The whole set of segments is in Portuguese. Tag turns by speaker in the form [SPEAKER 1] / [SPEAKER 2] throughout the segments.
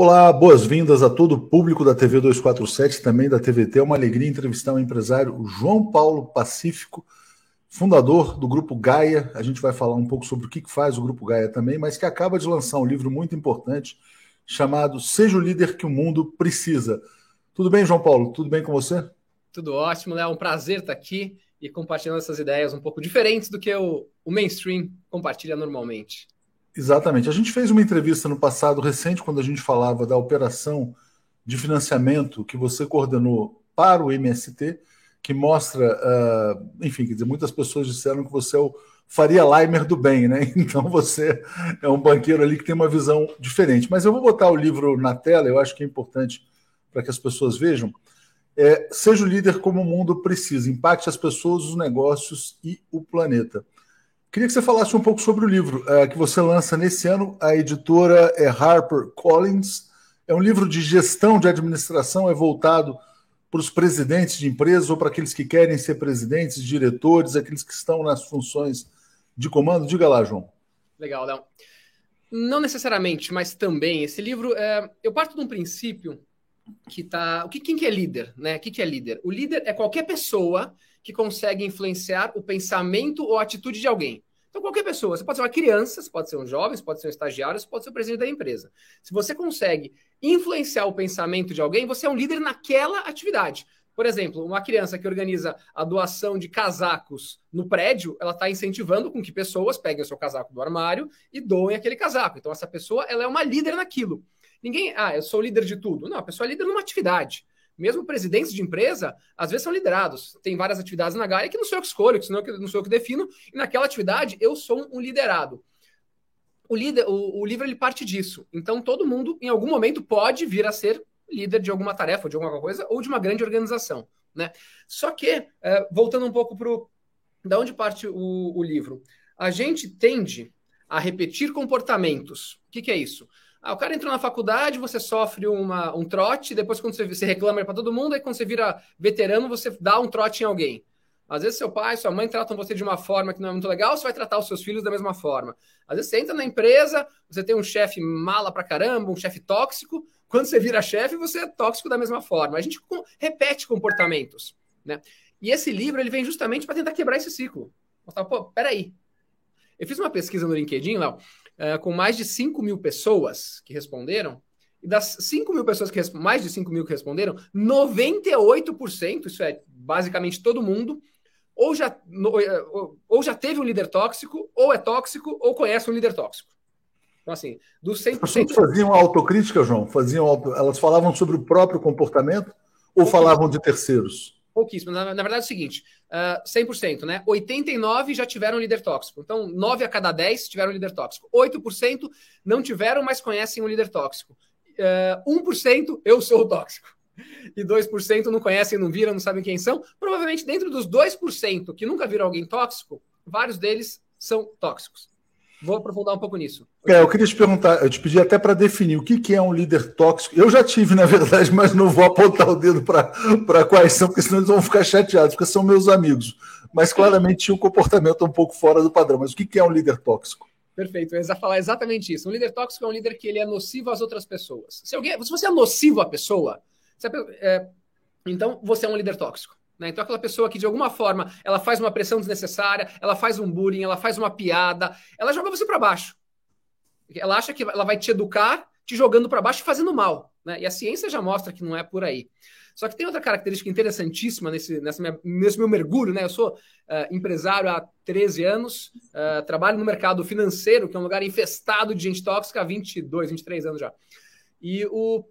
[SPEAKER 1] Olá, boas-vindas a todo o público da TV 247, também da TVT. É uma alegria entrevistar o empresário João Paulo Pacífico, fundador do Grupo Gaia. A gente vai falar um pouco sobre o que faz o Grupo Gaia também, mas que acaba de lançar um livro muito importante chamado Seja o Líder que o Mundo Precisa. Tudo bem, João Paulo? Tudo bem com você?
[SPEAKER 2] Tudo ótimo? É um prazer estar aqui e compartilhando essas ideias um pouco diferentes do que o, o mainstream compartilha normalmente.
[SPEAKER 1] Exatamente. A gente fez uma entrevista no passado recente, quando a gente falava da operação de financiamento que você coordenou para o MST, que mostra, uh, enfim, quer dizer, muitas pessoas disseram que você é o Faria Leimer do bem, né? Então você é um banqueiro ali que tem uma visão diferente. Mas eu vou botar o livro na tela, eu acho que é importante para que as pessoas vejam. É, seja o líder como o mundo precisa, impacte as pessoas, os negócios e o planeta. Queria que você falasse um pouco sobre o livro é, que você lança nesse ano. A editora é Harper Collins. É um livro de gestão de administração, é voltado para os presidentes de empresas ou para aqueles que querem ser presidentes, diretores, aqueles que estão nas funções de comando. Diga lá, João.
[SPEAKER 2] Legal, Léo. Não necessariamente, mas também. Esse livro, é, eu parto de um princípio que tá. O que, quem que é líder, né? O que, que é líder? O líder é qualquer pessoa que consegue influenciar o pensamento ou atitude de alguém. Então, qualquer pessoa, você pode ser uma criança, você pode ser um jovem, você pode ser um estagiário, você pode ser o presidente da empresa. Se você consegue influenciar o pensamento de alguém, você é um líder naquela atividade. Por exemplo, uma criança que organiza a doação de casacos no prédio, ela está incentivando com que pessoas peguem o seu casaco do armário e doem aquele casaco. Então, essa pessoa ela é uma líder naquilo. Ninguém, ah, eu sou líder de tudo. Não, a pessoa é líder numa atividade mesmo presidentes de empresa, às vezes são liderados. Tem várias atividades na Gaia que não sou eu que escolho, que não, sou eu que defino, e naquela atividade eu sou um liderado. O, líder, o, o livro ele parte disso. Então, todo mundo, em algum momento, pode vir a ser líder de alguma tarefa, de alguma coisa, ou de uma grande organização. Né? Só que, é, voltando um pouco para da onde parte o, o livro, a gente tende a repetir comportamentos. O que, que é isso? Ah, o cara entrou na faculdade, você sofre uma, um trote, depois quando você, você reclama para todo mundo, aí quando você vira veterano, você dá um trote em alguém. Às vezes seu pai, sua mãe tratam você de uma forma que não é muito legal, você vai tratar os seus filhos da mesma forma. Às vezes você entra na empresa, você tem um chefe mala pra caramba, um chefe tóxico, quando você vira chefe, você é tóxico da mesma forma. A gente repete comportamentos, né? E esse livro, ele vem justamente para tentar quebrar esse ciclo. Mostrar, pô, peraí. Eu fiz uma pesquisa no LinkedIn, Léo, uh, com mais de 5 mil pessoas que responderam, e das 5 mil pessoas que mais de 5 mil que responderam, 98%, isso é basicamente todo mundo, ou já, eh, ou já teve um líder tóxico, ou é tóxico, ou conhece um líder tóxico. Então, assim, dos 100%. As pessoas
[SPEAKER 1] faziam autocrítica, João? Faziam auto... Elas falavam sobre o próprio comportamento ou falavam de terceiros?
[SPEAKER 2] pouquíssimo. Na, na, verdade é o seguinte, uh, ah, 100%, né? 89 já tiveram líder tóxico. Então, 9 a cada 10 tiveram líder tóxico. 8% não tiveram, mas conhecem um líder tóxico. Uh, 1% eu sou o tóxico. E 2% não conhecem, não viram, não sabem quem são. Provavelmente dentro dos 2% que nunca viram alguém tóxico, vários deles são tóxicos. Vou aprofundar um pouco nisso.
[SPEAKER 1] É, eu queria te perguntar, eu te pedi até para definir o que, que é um líder tóxico. Eu já tive, na verdade, mas não vou apontar o dedo para quais são, porque senão eles vão ficar chateados, porque são meus amigos. Mas claramente tinha um comportamento um pouco fora do padrão. Mas o que, que é um líder tóxico?
[SPEAKER 2] Perfeito, eu ia falar exatamente isso. Um líder tóxico é um líder que ele é nocivo às outras pessoas. Se, alguém, se você é nocivo à pessoa, é, então você é um líder tóxico. Né? Então, aquela pessoa que, de alguma forma, ela faz uma pressão desnecessária, ela faz um bullying, ela faz uma piada, ela joga você para baixo. Ela acha que ela vai te educar te jogando para baixo e fazendo mal. Né? E a ciência já mostra que não é por aí. Só que tem outra característica interessantíssima nesse, minha, nesse meu mergulho. Né? Eu sou uh, empresário há 13 anos, uh, trabalho no mercado financeiro, que é um lugar infestado de gente tóxica há 22, 23 anos já. E o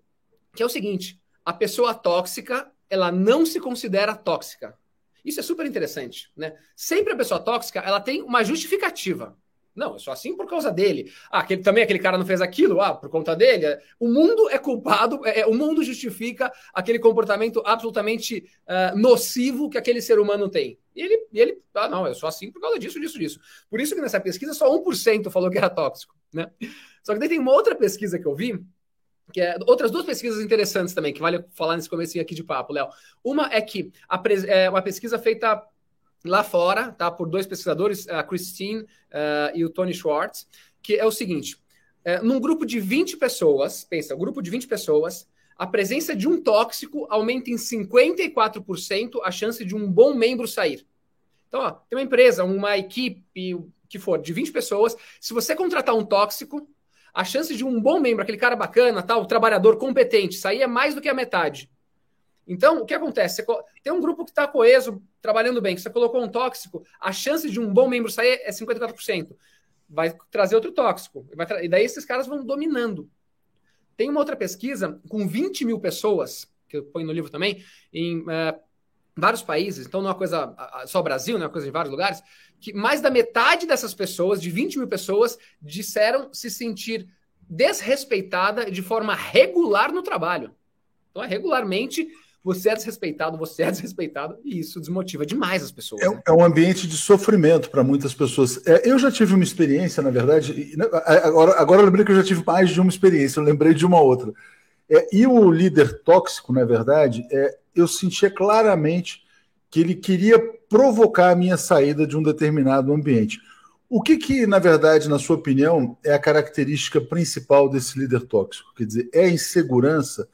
[SPEAKER 2] que é o seguinte: a pessoa tóxica ela não se considera tóxica. Isso é super interessante, né? Sempre a pessoa tóxica, ela tem uma justificativa. Não, eu sou assim por causa dele. Ah, aquele, também aquele cara não fez aquilo, ah, por conta dele. O mundo é culpado, é, é o mundo justifica aquele comportamento absolutamente uh, nocivo que aquele ser humano tem. E ele, e ele, ah, não, eu sou assim por causa disso, disso, disso. Por isso que nessa pesquisa só 1% falou que era tóxico, né? Só que daí tem uma outra pesquisa que eu vi, que é, outras duas pesquisas interessantes também, que vale falar nesse começo aqui de papo, Léo. Uma é que a, é uma pesquisa feita lá fora, tá, por dois pesquisadores, a Christine uh, e o Tony Schwartz, que é o seguinte: é, num grupo de 20 pessoas, pensa, um grupo de 20 pessoas, a presença de um tóxico aumenta em 54% a chance de um bom membro sair. Então, ó, tem uma empresa, uma equipe, que for, de 20 pessoas, se você contratar um tóxico, a chance de um bom membro, aquele cara bacana, tal, trabalhador competente, sair é mais do que a metade. Então, o que acontece? Você tem um grupo que está coeso, trabalhando bem, que você colocou um tóxico, a chance de um bom membro sair é 54%. Vai trazer outro tóxico. E daí esses caras vão dominando. Tem uma outra pesquisa com 20 mil pessoas, que eu ponho no livro também, em uh, vários países, então não é uma coisa só Brasil, não é uma coisa em vários lugares, que mais da metade dessas pessoas, de 20 mil pessoas, disseram se sentir desrespeitada de forma regular no trabalho. Então, é regularmente você é desrespeitado, você é desrespeitado, e isso desmotiva demais as pessoas.
[SPEAKER 1] É,
[SPEAKER 2] né?
[SPEAKER 1] é um ambiente de sofrimento para muitas pessoas. É, eu já tive uma experiência, na verdade, né, agora, agora eu lembrei que eu já tive mais de uma experiência, eu lembrei de uma outra. É, e o líder tóxico, na verdade, é, eu sentia claramente que ele queria provocar a minha saída de um determinado ambiente. O que, que, na verdade, na sua opinião, é a característica principal desse líder tóxico? Quer dizer, é a insegurança?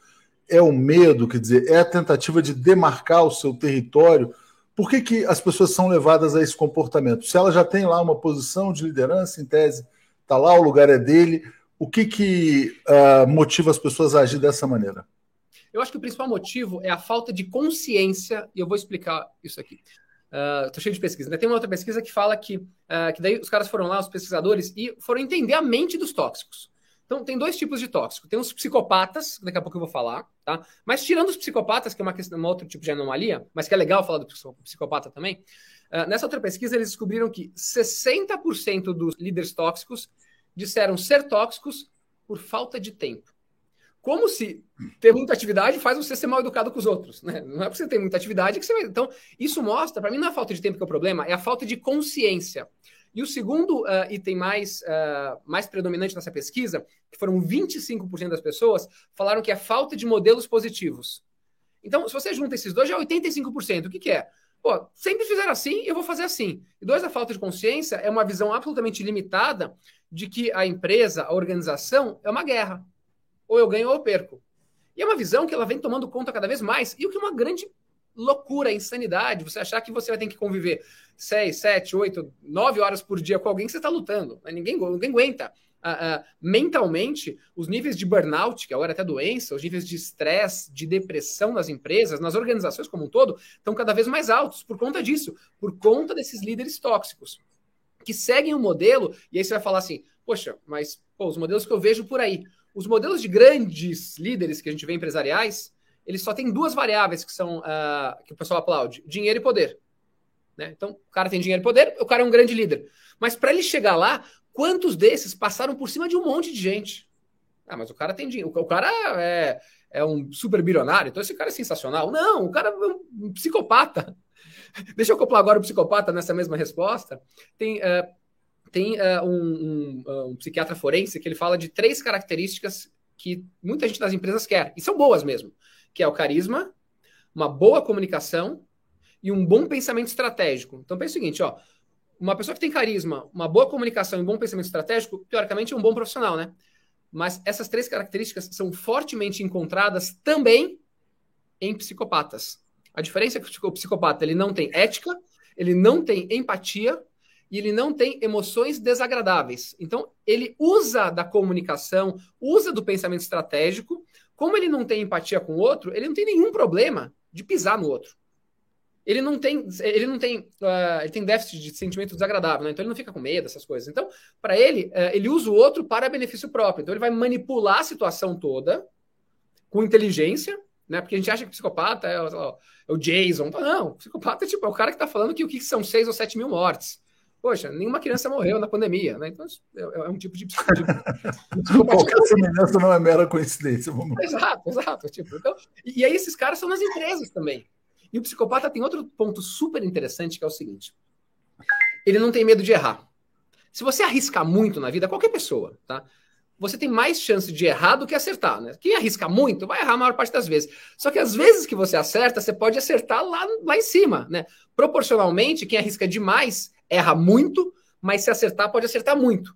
[SPEAKER 1] é o medo, quer dizer, é a tentativa de demarcar o seu território. Por que, que as pessoas são levadas a esse comportamento? Se ela já tem lá uma posição de liderança, em tese, está lá, o lugar é dele, o que, que uh, motiva as pessoas a agir dessa maneira?
[SPEAKER 2] Eu acho que o principal motivo é a falta de consciência, e eu vou explicar isso aqui. Estou uh, cheio de pesquisa. Né? Tem uma outra pesquisa que fala que, uh, que daí os caras foram lá, os pesquisadores, e foram entender a mente dos tóxicos. Então, tem dois tipos de tóxico. Tem os psicopatas, daqui a pouco eu vou falar, tá? Mas tirando os psicopatas, que é uma, questão, um outro tipo de anomalia, mas que é legal falar do psicopata também, uh, nessa outra pesquisa eles descobriram que 60% dos líderes tóxicos disseram ser tóxicos por falta de tempo. Como se ter muita atividade faz você ser mal educado com os outros, né? Não é porque você tem muita atividade que você vai... Então, isso mostra, para mim não é a falta de tempo que é o problema, é a falta de consciência. E o segundo uh, item mais, uh, mais predominante nessa pesquisa, que foram 25% das pessoas, falaram que é falta de modelos positivos. Então, se você junta esses dois, já é 85%. O que, que é? Pô, sempre fizeram assim, eu vou fazer assim. E dois, a falta de consciência é uma visão absolutamente limitada de que a empresa, a organização, é uma guerra. Ou eu ganho ou eu perco. E é uma visão que ela vem tomando conta cada vez mais, e o que é uma grande loucura, insanidade, você achar que você vai ter que conviver 6, 7, 8, 9 horas por dia com alguém que você está lutando. Ninguém, ninguém aguenta. Uh, uh, mentalmente, os níveis de burnout, que agora é até doença, os níveis de estresse, de depressão nas empresas, nas organizações como um todo, estão cada vez mais altos por conta disso, por conta desses líderes tóxicos, que seguem o um modelo, e aí você vai falar assim, poxa, mas pô, os modelos que eu vejo por aí, os modelos de grandes líderes que a gente vê empresariais, eles só têm duas variáveis que são uh, que o pessoal aplaude: dinheiro e poder. Né? Então, o cara tem dinheiro e poder, o cara é um grande líder. Mas para ele chegar lá, quantos desses passaram por cima de um monte de gente? Ah, mas o cara tem dinheiro. O cara é, é um super bilionário, então esse cara é sensacional. Não, o cara é um, psicopata. Deixa eu acoplar agora o psicopata nessa mesma resposta. Tem, uh, tem uh, um, um, um psiquiatra forense que ele fala de três características que muita gente das empresas quer, e são boas mesmo que é o carisma, uma boa comunicação e um bom pensamento estratégico. Então pensa o seguinte, ó, uma pessoa que tem carisma, uma boa comunicação e um bom pensamento estratégico, teoricamente é um bom profissional, né? Mas essas três características são fortemente encontradas também em psicopatas. A diferença é que o psicopata ele não tem ética, ele não tem empatia e ele não tem emoções desagradáveis. Então, ele usa da comunicação, usa do pensamento estratégico como ele não tem empatia com o outro, ele não tem nenhum problema de pisar no outro. Ele não tem, ele não tem, uh, ele tem déficit de sentimento desagradável, né? então ele não fica com medo dessas coisas. Então, para ele, uh, ele usa o outro para benefício próprio. Então, ele vai manipular a situação toda com inteligência, né? Porque a gente acha que psicopata é, é o Jason. Não, o psicopata é tipo é o cara que está falando que o que são 6 ou 7 mil mortes. Poxa, nenhuma criança morreu na pandemia, né? Então é, é um tipo de, de,
[SPEAKER 1] de Qualquer semelhança não é mera coincidência.
[SPEAKER 2] Vamos... Exato, exato. Tipo, então, e, e aí esses caras são nas empresas também. E o psicopata tem outro ponto super interessante que é o seguinte: ele não tem medo de errar. Se você arriscar muito na vida, qualquer pessoa, tá? Você tem mais chance de errar do que acertar, né? Quem arrisca muito vai errar a maior parte das vezes. Só que às vezes que você acerta, você pode acertar lá, lá em cima, né? Proporcionalmente, quem arrisca demais erra muito, mas se acertar, pode acertar muito.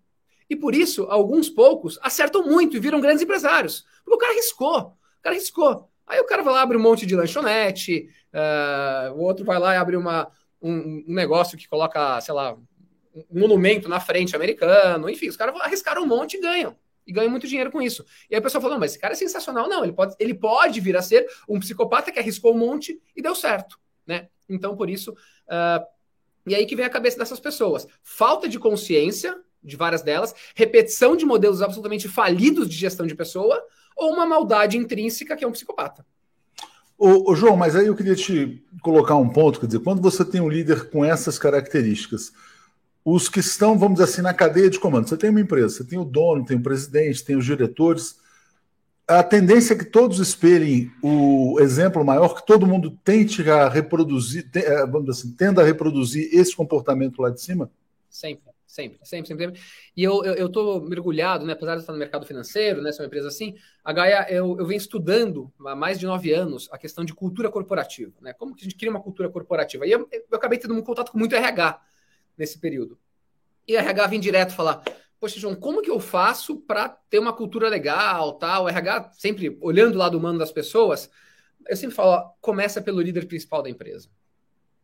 [SPEAKER 2] E por isso, alguns poucos acertam muito e viram grandes empresários. Porque o cara arriscou. O cara arriscou. Aí o cara vai lá, abre um monte de lanchonete, uh, o outro vai lá e abre uma, um, um, negócio que coloca, sei lá, um monumento na frente americano. Enfim, os caras arriscaram um monte e ganham. E ganham muito dinheiro com isso. E aí a pessoa falou: mas esse cara é sensacional. Não, ele pode, ele pode vir a ser um psicopata que arriscou um monte e deu certo. Né? Então, por isso. Uh, e aí que vem a cabeça dessas pessoas. Falta de consciência de várias delas, repetição de modelos absolutamente falidos de gestão de pessoa, ou uma maldade intrínseca que é um psicopata.
[SPEAKER 1] Ô, ô, João, mas aí eu queria te colocar um ponto, quer dizer, quando você tem um líder com essas características, os que estão, vamos dizer assim, na cadeia de comando, você tem uma empresa, você tem o dono, tem o presidente, tem os diretores, a tendência é que todos espelhem o exemplo maior, que todo mundo tente a reproduzir, eh, vamos assim, tenda a reproduzir esse comportamento lá de cima?
[SPEAKER 2] Sempre. Sempre, sempre, sempre. E eu, tô mergulhado, né? Apesar de estar no mercado financeiro, né? Ser uma empresa assim, a Gaia, eu, eu venho estudando há mais de nove anos a questão de cultura corporativa, né? Como que a gente cria uma cultura corporativa? E eu, eu acabei tendo um contato com muito RH nesse período. E RH vem direto falar: Poxa, João, como que eu faço para ter uma cultura legal, tal? O RH sempre olhando o lado humano das pessoas. Eu sempre falo: ó, começa pelo líder principal da empresa.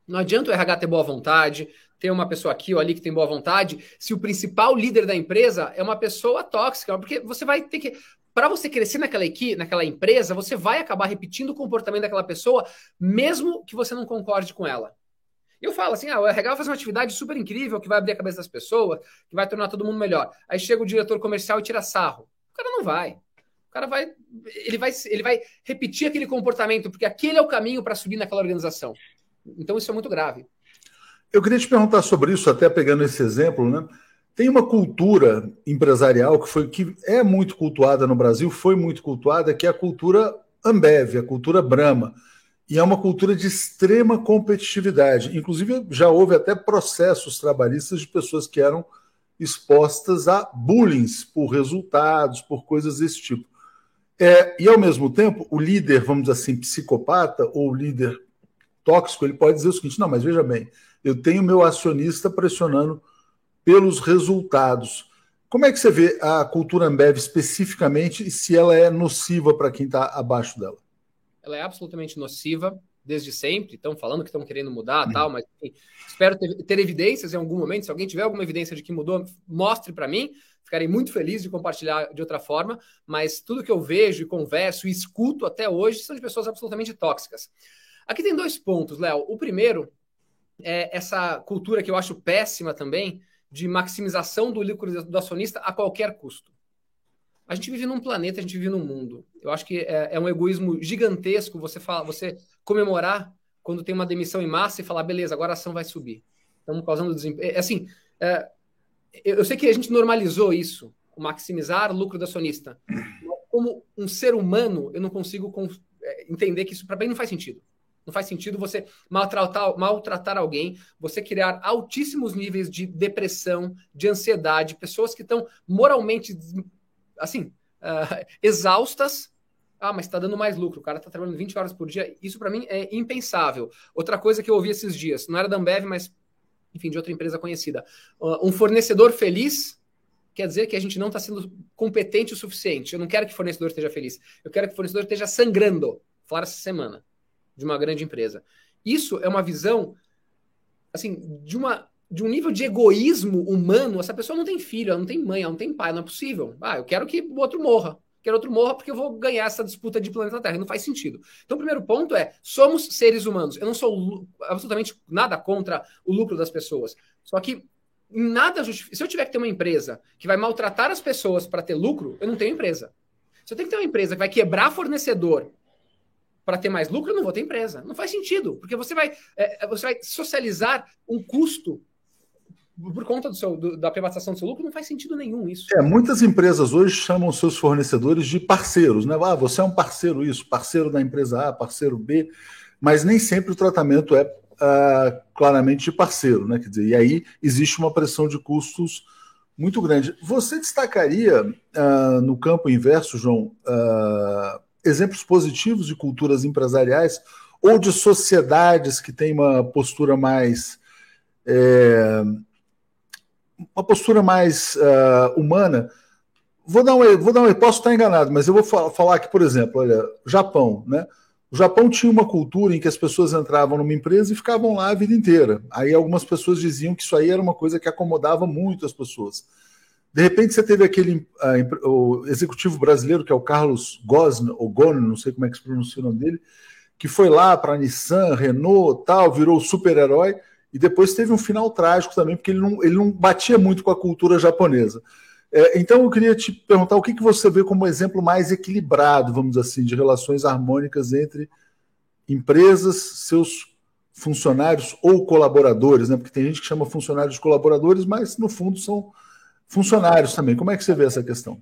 [SPEAKER 2] Não adianta o RH ter boa vontade, ter uma pessoa aqui ou ali que tem boa vontade, se o principal líder da empresa é uma pessoa tóxica, porque você vai ter que. Para você crescer naquela equipe, naquela empresa, você vai acabar repetindo o comportamento daquela pessoa, mesmo que você não concorde com ela. Eu falo assim: ah, RH vai fazer uma atividade super incrível que vai abrir a cabeça das pessoas, que vai tornar todo mundo melhor. Aí chega o diretor comercial e tira sarro. O cara não vai. O cara vai. Ele vai, ele vai repetir aquele comportamento, porque aquele é o caminho para subir naquela organização. Então isso é muito grave.
[SPEAKER 1] Eu queria te perguntar sobre isso, até pegando esse exemplo, né? Tem uma cultura empresarial que foi que é muito cultuada no Brasil, foi muito cultuada, que é a cultura Ambev, a cultura Brahma. E é uma cultura de extrema competitividade. Inclusive, já houve até processos trabalhistas de pessoas que eram expostas a bullying por resultados, por coisas desse tipo. É, e, ao mesmo tempo, o líder, vamos dizer assim, psicopata, ou líder tóxico, ele pode dizer o seguinte: não, mas veja bem, eu tenho meu acionista pressionando pelos resultados. Como é que você vê a cultura Ambev especificamente e se ela é nociva para quem está abaixo dela?
[SPEAKER 2] Ela é absolutamente nociva desde sempre. Estão falando que estão querendo mudar, uhum. tal, mas enfim, espero ter, ter, evidências em algum momento. Se alguém tiver alguma evidência de que mudou, mostre para mim. Ficarei muito feliz de compartilhar de outra forma. Mas tudo que eu vejo e converso e escuto até hoje são de pessoas absolutamente tóxicas. Aqui tem dois pontos, Léo. O primeiro é essa cultura que eu acho péssima também de maximização do lucro do acionista a qualquer custo. A gente vive num planeta, a gente vive num mundo. Eu acho que é, é um egoísmo gigantesco você falar, você comemorar quando tem uma demissão em massa e falar, beleza, agora a ação vai subir. Estamos causando desemprego. É, assim, é, eu sei que a gente normalizou isso, maximizar lucro do acionista. Como um ser humano, eu não consigo é, entender que isso para mim não faz sentido. Não faz sentido você maltratar, maltratar alguém, você criar altíssimos níveis de depressão, de ansiedade, pessoas que estão moralmente, assim, uh, exaustas. Ah, mas está dando mais lucro, o cara está trabalhando 20 horas por dia. Isso para mim é impensável. Outra coisa que eu ouvi esses dias, não era da Ambev, mas, enfim, de outra empresa conhecida. Uh, um fornecedor feliz quer dizer que a gente não está sendo competente o suficiente. Eu não quero que o fornecedor esteja feliz. Eu quero que o fornecedor esteja sangrando. Falaram essa semana de uma grande empresa. Isso é uma visão assim de uma de um nível de egoísmo humano. Essa pessoa não tem filho, ela não tem mãe, ela não tem pai, não é possível. Ah, eu quero que o outro morra. Quero outro morra porque eu vou ganhar essa disputa de planeta Terra. Não faz sentido. Então, o primeiro ponto é: somos seres humanos. Eu não sou absolutamente nada contra o lucro das pessoas. Só que nada justifica. Se eu tiver que ter uma empresa que vai maltratar as pessoas para ter lucro, eu não tenho empresa. Se eu tenho que ter uma empresa que vai quebrar fornecedor para ter mais lucro, eu não vou ter empresa. Não faz sentido, porque você vai, é, você vai socializar um custo por conta do seu, do, da privatização do seu lucro, não faz sentido nenhum isso.
[SPEAKER 1] É, muitas empresas hoje chamam seus fornecedores de parceiros, né? Ah, você é um parceiro isso, parceiro da empresa A, parceiro B, mas nem sempre o tratamento é uh, claramente de parceiro, né? Quer dizer, e aí existe uma pressão de custos muito grande. Você destacaria uh, no campo inverso, João, uh, exemplos positivos de culturas empresariais ou de sociedades que têm uma postura mais. É, uma postura mais uh, humana. Vou dar um, vou dar um, posso estar enganado, mas eu vou falar aqui, por exemplo, olha, Japão, né? O Japão tinha uma cultura em que as pessoas entravam numa empresa e ficavam lá a vida inteira. Aí algumas pessoas diziam que isso aí era uma coisa que acomodava muito as pessoas. De repente você teve aquele uh, o executivo brasileiro, que é o Carlos Gosn, ou Gon, não sei como é que se pronuncia o nome dele, que foi lá para a Nissan, Renault, tal, virou super-herói, e depois teve um final trágico também, porque ele não, ele não batia muito com a cultura japonesa. É, então eu queria te perguntar o que, que você vê como exemplo mais equilibrado, vamos dizer assim, de relações harmônicas entre empresas, seus funcionários ou colaboradores, né? Porque tem gente que chama funcionários de colaboradores, mas no fundo são funcionários também. Como é que você vê essa questão?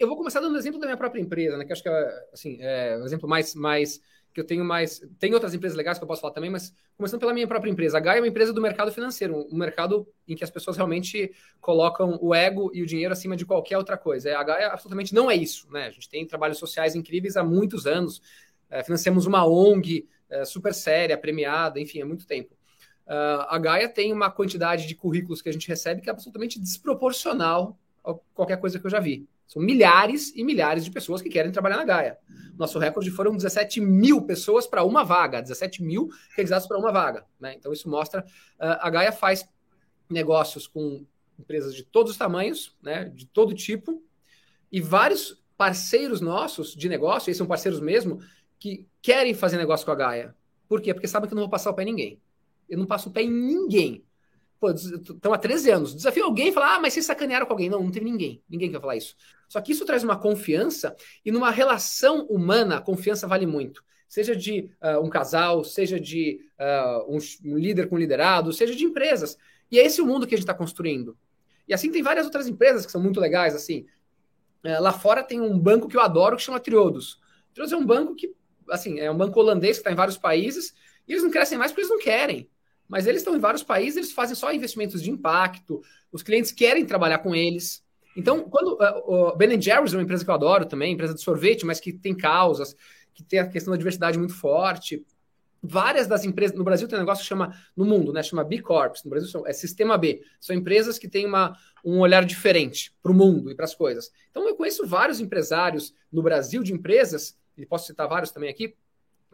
[SPEAKER 2] Eu vou começar dando exemplo da minha própria empresa, né? Que acho que é assim, é um exemplo mais, mais que eu tenho mais. Tem outras empresas legais que eu posso falar também, mas começando pela minha própria empresa. A Gaia é uma empresa do mercado financeiro, um mercado em que as pessoas realmente colocam o ego e o dinheiro acima de qualquer outra coisa. A Gaia absolutamente não é isso, né? A gente tem trabalhos sociais incríveis há muitos anos, é, financiamos uma ONG é, super séria, premiada, enfim, há muito tempo. Uh, a Gaia tem uma quantidade de currículos que a gente recebe que é absolutamente desproporcional a qualquer coisa que eu já vi. São milhares e milhares de pessoas que querem trabalhar na Gaia. Nosso recorde foram 17 mil pessoas para uma vaga, 17 mil candidatos para uma vaga. Né? Então, isso mostra. Uh, a Gaia faz negócios com empresas de todos os tamanhos, né? de todo tipo, e vários parceiros nossos de negócio, eles são parceiros mesmo, que querem fazer negócio com a Gaia. Por quê? Porque sabem que eu não vou passar o pé em ninguém. Eu não passo o pé em ninguém. Pô, estão há 13 anos. Desafio alguém e falar, ah, mas vocês sacanearam com alguém. Não, não teve ninguém. Ninguém quer falar isso. Só que isso traz uma confiança e numa relação humana, a confiança vale muito. Seja de uh, um casal, seja de uh, um, um, líder com liderado, seja de empresas. E é esse o mundo que a gente está construindo. E assim tem várias outras empresas que são muito legais. assim. Uh, lá fora tem um banco que eu adoro que chama Triodos. Triodos é um banco que, assim, é um banco holandês que está em vários países e eles não crescem mais porque eles não querem mas eles estão em vários países, eles fazem só investimentos de impacto, os clientes querem trabalhar com eles. Então, quando uh, o Ben Jerry's é uma empresa que eu adoro também, empresa de sorvete, mas que tem causas, que tem a questão da diversidade muito forte. Várias das empresas no Brasil tem um negócio que chama no mundo, né, chama B Corps, no Brasil é Sistema B. São empresas que têm uma, um olhar diferente para o mundo e para as coisas. Então eu conheço vários empresários no Brasil de empresas, e posso citar vários também aqui,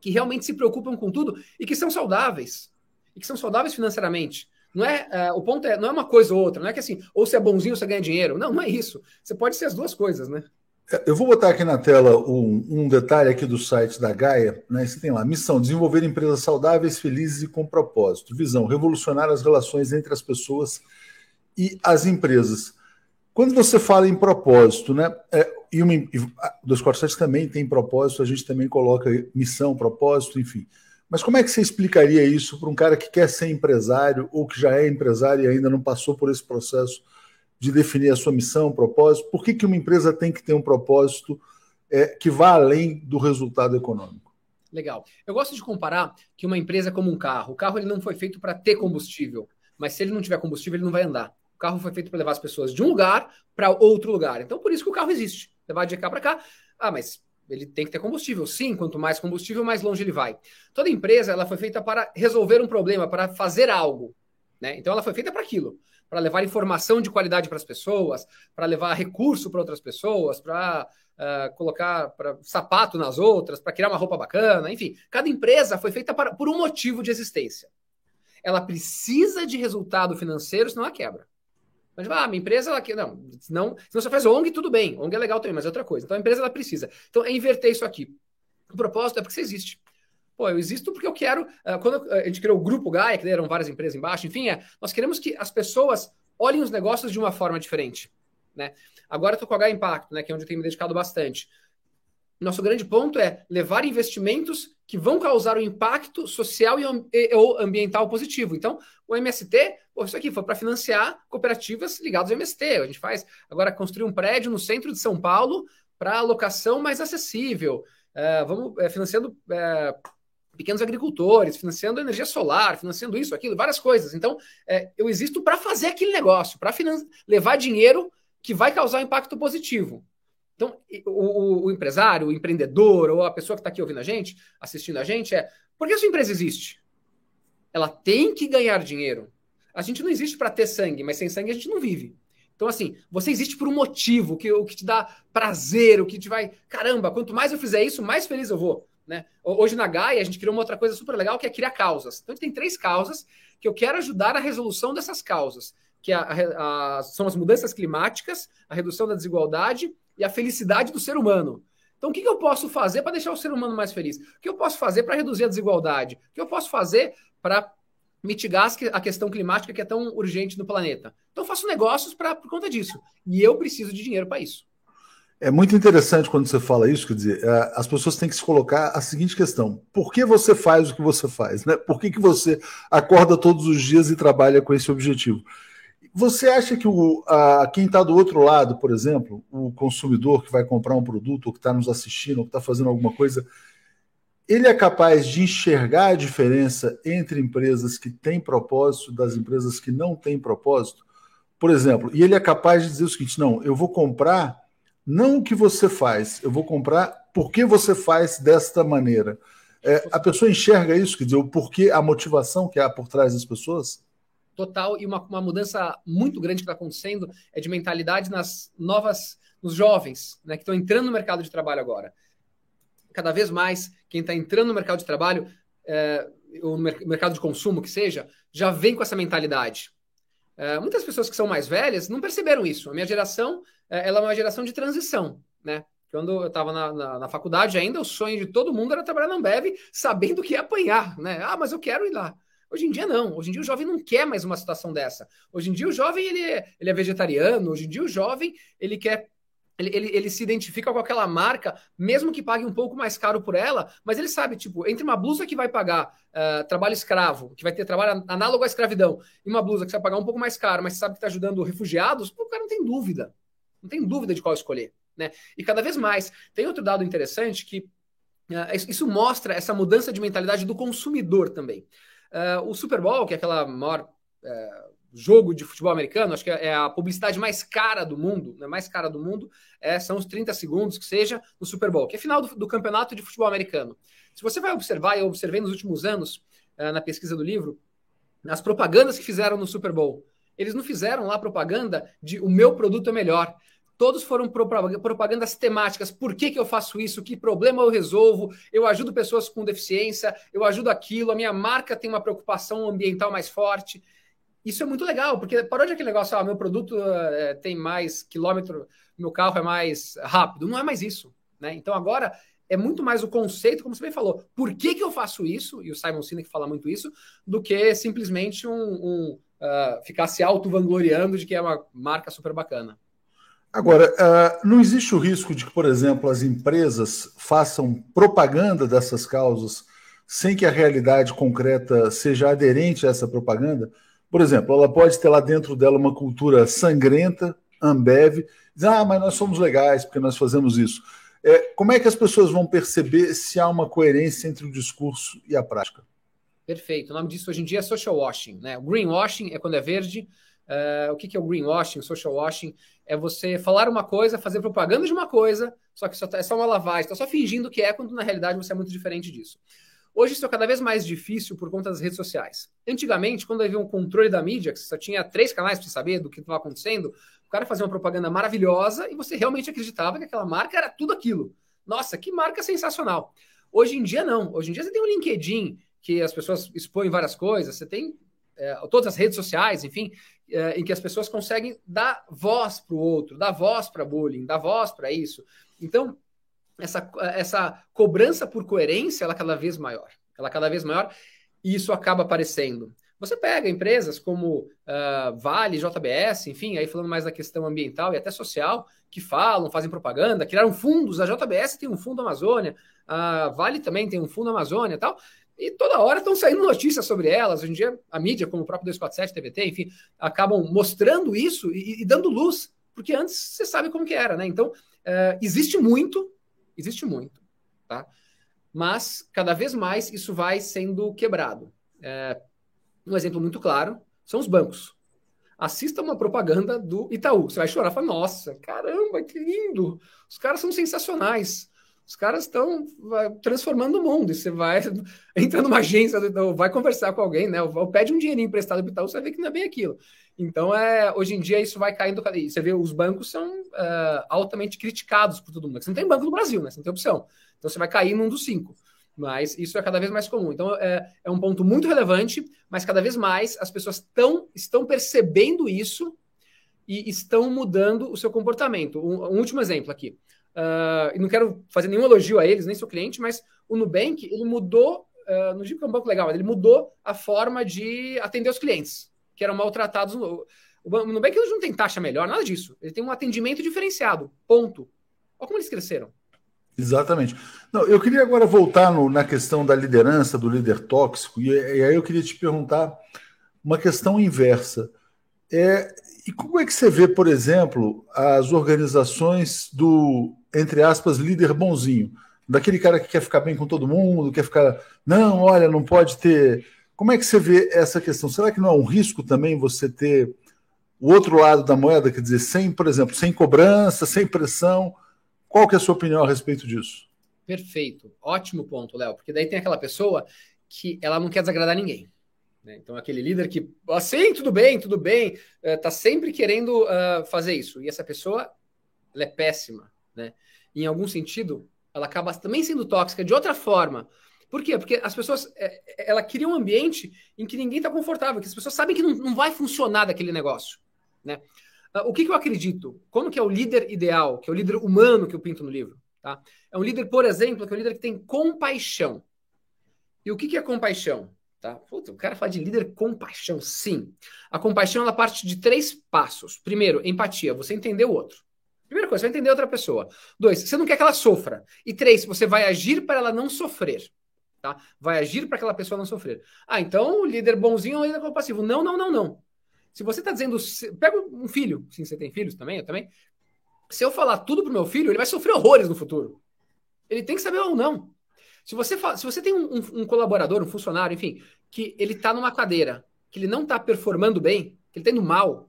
[SPEAKER 2] que realmente se preocupam com tudo e que são saudáveis e que são saudáveis financeiramente. Não é, uh, o ponto é, não é uma coisa ou outra, não é que assim, ou você é bonzinho ou você ganha dinheiro. Não, não é isso. Você pode ser as duas coisas, né?
[SPEAKER 1] É, eu vou botar aqui na tela um, um detalhe aqui do site da Gaia, né? Você tem lá, missão, desenvolver empresas saudáveis, felizes e com propósito. Visão, revolucionar as relações entre as pessoas e as empresas. Quando você fala em propósito, né? É, e uma, e, dois também tem propósito, a gente também coloca missão, propósito, enfim. Mas como é que você explicaria isso para um cara que quer ser empresário ou que já é empresário e ainda não passou por esse processo de definir a sua missão, propósito? Por que, que uma empresa tem que ter um propósito é, que vá além do resultado econômico?
[SPEAKER 2] Legal. Eu gosto de comparar que uma empresa é como um carro. O carro ele não foi feito para ter combustível, mas se ele não tiver combustível, ele não vai andar. O carro foi feito para levar as pessoas de um lugar para outro lugar. Então, por isso que o carro existe. Levar de cá para cá. Ah, mas ele tem que ter combustível. Sim, quanto mais combustível, mais longe ele vai. Toda empresa ela foi feita para resolver um problema, para fazer algo. Né? Então ela foi feita para aquilo, para levar informação de qualidade para as pessoas, para levar recurso para outras pessoas, para uh, colocar pra, sapato nas outras, para criar uma roupa bacana, enfim. Cada empresa foi feita para, por um motivo de existência. Ela precisa de resultado financeiro, senão ela quebra. Mas, ah, minha empresa, ela, não, não, se você faz ONG, tudo bem. ONG é legal também, mas é outra coisa. Então, a empresa, ela precisa. Então, é inverter isso aqui. O propósito é porque você existe. Pô, eu existo porque eu quero. Uh, quando a gente criou o Grupo Gaia, que eram várias empresas embaixo, enfim, é, nós queremos que as pessoas olhem os negócios de uma forma diferente. Né? Agora eu estou com a Gaia Impacto, né, que é onde eu tenho me dedicado bastante. Nosso grande ponto é levar investimentos que vão causar um impacto social e, ou ambiental positivo. Então, o MST, pô, isso aqui foi para financiar cooperativas ligadas ao MST. A gente faz agora construir um prédio no centro de São Paulo para locação mais acessível. Uh, vamos é, financiando uh, pequenos agricultores, financiando energia solar, financiando isso, aquilo, várias coisas. Então, é, eu existo para fazer aquele negócio, para levar dinheiro que vai causar um impacto positivo. Então, o, o, o, empresário, o empreendedor, ou a pessoa que está aqui ouvindo a gente, assistindo a gente, é por que a sua empresa existe? Ela tem que ganhar dinheiro. A gente não existe para ter sangue, mas sem sangue a gente não vive. Então, assim, você existe por um motivo, que, o que te dá prazer, o que te vai. Caramba, quanto mais eu fizer isso, mais feliz eu vou. Né? Hoje na Gaia, a gente criou uma outra coisa super legal, que é criar causas. Então, a gente tem três causas que eu quero ajudar na resolução dessas causas, que a, a, a, são as mudanças climáticas, a redução da desigualdade e a felicidade do ser humano. Então, o que, eu posso fazer para deixar o ser humano mais feliz? O que eu posso fazer para reduzir a desigualdade? O que eu posso fazer para mitigar a questão climática que é tão urgente no planeta? Então, faço negócios pra, por conta disso. E eu preciso de dinheiro para isso.
[SPEAKER 1] É muito interessante quando você fala isso, quer dizer, é, as pessoas têm que se colocar a seguinte questão: por que você faz o que você faz? Né? Por que, que você acorda todos os dias e trabalha com esse objetivo? Você acha que o, a, quem está do outro lado, por exemplo, o consumidor que vai comprar um produto, ou que está nos assistindo, ou que está fazendo alguma coisa, ele é capaz de enxergar a diferença entre empresas que têm propósito das empresas que não têm propósito? Por exemplo, e ele é capaz de dizer o seguinte: não, eu vou comprar não o que você faz, eu vou comprar porque você faz desta maneira. É, a pessoa enxerga isso, quer dizer, o porquê, a motivação que há por trás das pessoas?
[SPEAKER 2] Total e uma, uma mudança muito grande que está acontecendo é de mentalidade nas novas, nos jovens, né, que estão entrando no mercado de trabalho agora. Cada vez mais, quem está entrando no mercado de trabalho, é, o mercado de consumo que seja, já vem com essa mentalidade. É, muitas pessoas que são mais velhas não perceberam isso. A minha geração, é, ela é uma geração de transição, né? Quando eu estava na, na, na, faculdade ainda, o sonho de todo mundo era trabalhar na Ambev, sabendo que ia apanhar, né? Ah, mas eu quero ir lá. Hoje em dia não. Hoje em dia o jovem não quer mais uma situação dessa. Hoje em dia o jovem ele é, ele é vegetariano. Hoje em dia o jovem ele quer ele, ele, ele, se identifica com aquela marca, mesmo que pague um pouco mais caro por ela, mas ele sabe, tipo, entre uma blusa que vai pagar uh, trabalho escravo, que vai ter trabalho análogo à escravidão, e uma blusa que você vai pagar um pouco mais caro, mas você sabe que está ajudando refugiados, o cara não tem dúvida. Não tem dúvida de qual escolher. Né? E cada vez mais. Tem outro dado interessante que uh, isso mostra essa mudança de mentalidade do consumidor também. Uh, o Super Bowl, que é aquela maior uh, jogo de futebol americano, acho que é a publicidade mais cara do mundo, né, mais cara do mundo, é, são os 30 segundos que seja no Super Bowl, que é final do, do campeonato de futebol americano. Se você vai observar, eu observei nos últimos anos, uh, na pesquisa do livro, as propagandas que fizeram no Super Bowl. Eles não fizeram lá propaganda de o meu produto é melhor todos foram propagandas temáticas. Por que, que eu faço isso? Que problema eu resolvo? Eu ajudo pessoas com deficiência, eu ajudo aquilo, a minha marca tem uma preocupação ambiental mais forte. Isso é muito legal, porque parou de aquele negócio, ah, meu produto é, tem mais quilômetro, meu carro é mais rápido. Não é mais isso. Né? Então agora é muito mais o conceito, como você bem falou. Por que, que eu faço isso? E o Simon Sinek fala muito isso, do que simplesmente um, um uh, ficar se auto-vangloriando de que é uma marca super bacana.
[SPEAKER 1] Agora, uh, não existe o risco de que, por exemplo, as empresas façam propaganda dessas causas sem que a realidade concreta seja aderente a essa propaganda? Por exemplo, ela pode ter lá dentro dela uma cultura sangrenta, Ambev, diz, ah, mas nós somos legais porque nós fazemos isso. É, como é que as pessoas vão perceber se há uma coerência entre o discurso e a prática?
[SPEAKER 2] Perfeito. O nome disso hoje em dia é social washing. Né? Greenwashing é quando é verde, Uh, o que, que é o greenwashing, social washing? É você falar uma coisa, fazer propaganda de uma coisa, só que só tá, é só uma lavagem, está só fingindo que é, quando na realidade você é muito diferente disso. Hoje isso é cada vez mais difícil por conta das redes sociais. Antigamente, quando havia um controle da mídia, que você só tinha três canais para saber do que estava acontecendo, o cara fazia uma propaganda maravilhosa e você realmente acreditava que aquela marca era tudo aquilo. Nossa, que marca sensacional. Hoje em dia, não. Hoje em dia você tem um LinkedIn que as pessoas expõem várias coisas, você tem é, todas as redes sociais, enfim, é, em que as pessoas conseguem dar voz para o outro, dar voz para bullying, dar voz para isso. Então, essa, essa cobrança por coerência, ela é cada vez maior. Ela é cada vez maior e isso acaba aparecendo. Você pega empresas como uh, Vale, JBS, enfim, aí falando mais da questão ambiental e até social, que falam, fazem propaganda, criaram fundos. A JBS tem um fundo Amazônia, a Vale também tem um fundo Amazônia e tal. E toda hora estão saindo notícias sobre elas. Hoje em dia, a mídia, como o próprio 247, TVT, enfim, acabam mostrando isso e, e dando luz, porque antes você sabe como que era, né? Então, uh, existe muito, existe muito, tá? Mas, cada vez mais, isso vai sendo quebrado. Uh, um exemplo muito claro são os bancos. Assista uma propaganda do Itaú. Você vai chorar, fala, nossa, caramba, que lindo! Os caras são sensacionais. Os caras estão transformando o mundo. E você vai entra numa agência, vai conversar com alguém, né? Ou pede um dinheirinho emprestado para Itaú, você ver que não é bem aquilo. Então, é, hoje em dia, isso vai caindo. Você vê, os bancos são uh, altamente criticados por todo mundo. Você não tem banco no Brasil, né? Você não tem opção. Então, você vai cair num dos cinco. Mas isso é cada vez mais comum. Então, é, é um ponto muito relevante, mas cada vez mais as pessoas tão, estão percebendo isso e estão mudando o seu comportamento. Um, um último exemplo aqui. Uh, e não quero fazer nenhum elogio a eles, nem seu cliente, mas o Nubank, ele mudou, uh, não digo que é um banco legal, mas ele mudou a forma de atender os clientes, que eram maltratados. No, o Nubank não tem taxa melhor, nada disso. Ele tem um atendimento diferenciado, ponto. Olha como eles cresceram.
[SPEAKER 1] Exatamente. Não, eu queria agora voltar no, na questão da liderança, do líder tóxico, e, e, aí eu queria te perguntar uma questão inversa. É, e como é que você vê, por exemplo, as organizações do, entre aspas, líder bonzinho? Daquele cara que quer ficar bem com todo mundo, quer ficar. Não, olha, não pode ter. Como é que você vê essa questão? Será que não é um risco também você ter o outro lado da moeda, quer dizer, sem, por exemplo, sem cobrança, sem pressão? Qual que é a sua opinião a respeito disso?
[SPEAKER 2] Perfeito, ótimo ponto, Léo, porque daí tem aquela pessoa que ela não quer desagradar ninguém. Né? Então, aquele líder que, assim, tudo bem, tudo bem, está uh, sempre querendo uh, fazer isso. E essa pessoa, ela é péssima. Né? Em algum sentido, ela acaba também sendo tóxica de outra forma. Por quê? Porque as pessoas, é, é ela cria um ambiente em que ninguém está confortável, que as pessoas sabem que não, não vai funcionar daquele negócio. Né? Ah, o que, que, eu acredito? Como que é o líder ideal, que é o líder humano que eu pinto no livro? Tá? É um líder, por exemplo, que é um líder que tem compaixão. E o que, que é compaixão? Tá? Puta, o cara fala de líder compaixão. Sim. A compaixão ela parte de três passos. Primeiro, empatia, você entender o outro. Primeira coisa, você vai entender outra pessoa. Dois, você não quer que ela sofra. E três, você vai agir para ela não sofrer. Tá? Vai agir para aquela pessoa não sofrer. Ah, então o líder bonzinho é o líder compassivo. Não, não, não, não. Se você está dizendo. Pega um filho, sim, você tem filhos também, eu também. Se eu falar tudo pro meu filho, ele vai sofrer horrores no futuro. Ele tem que saber ou não. Se você, fala, se você tem um, um, um, colaborador, um funcionário, enfim, que ele está numa cadeira, que ele não está performando bem, que ele está indo mal,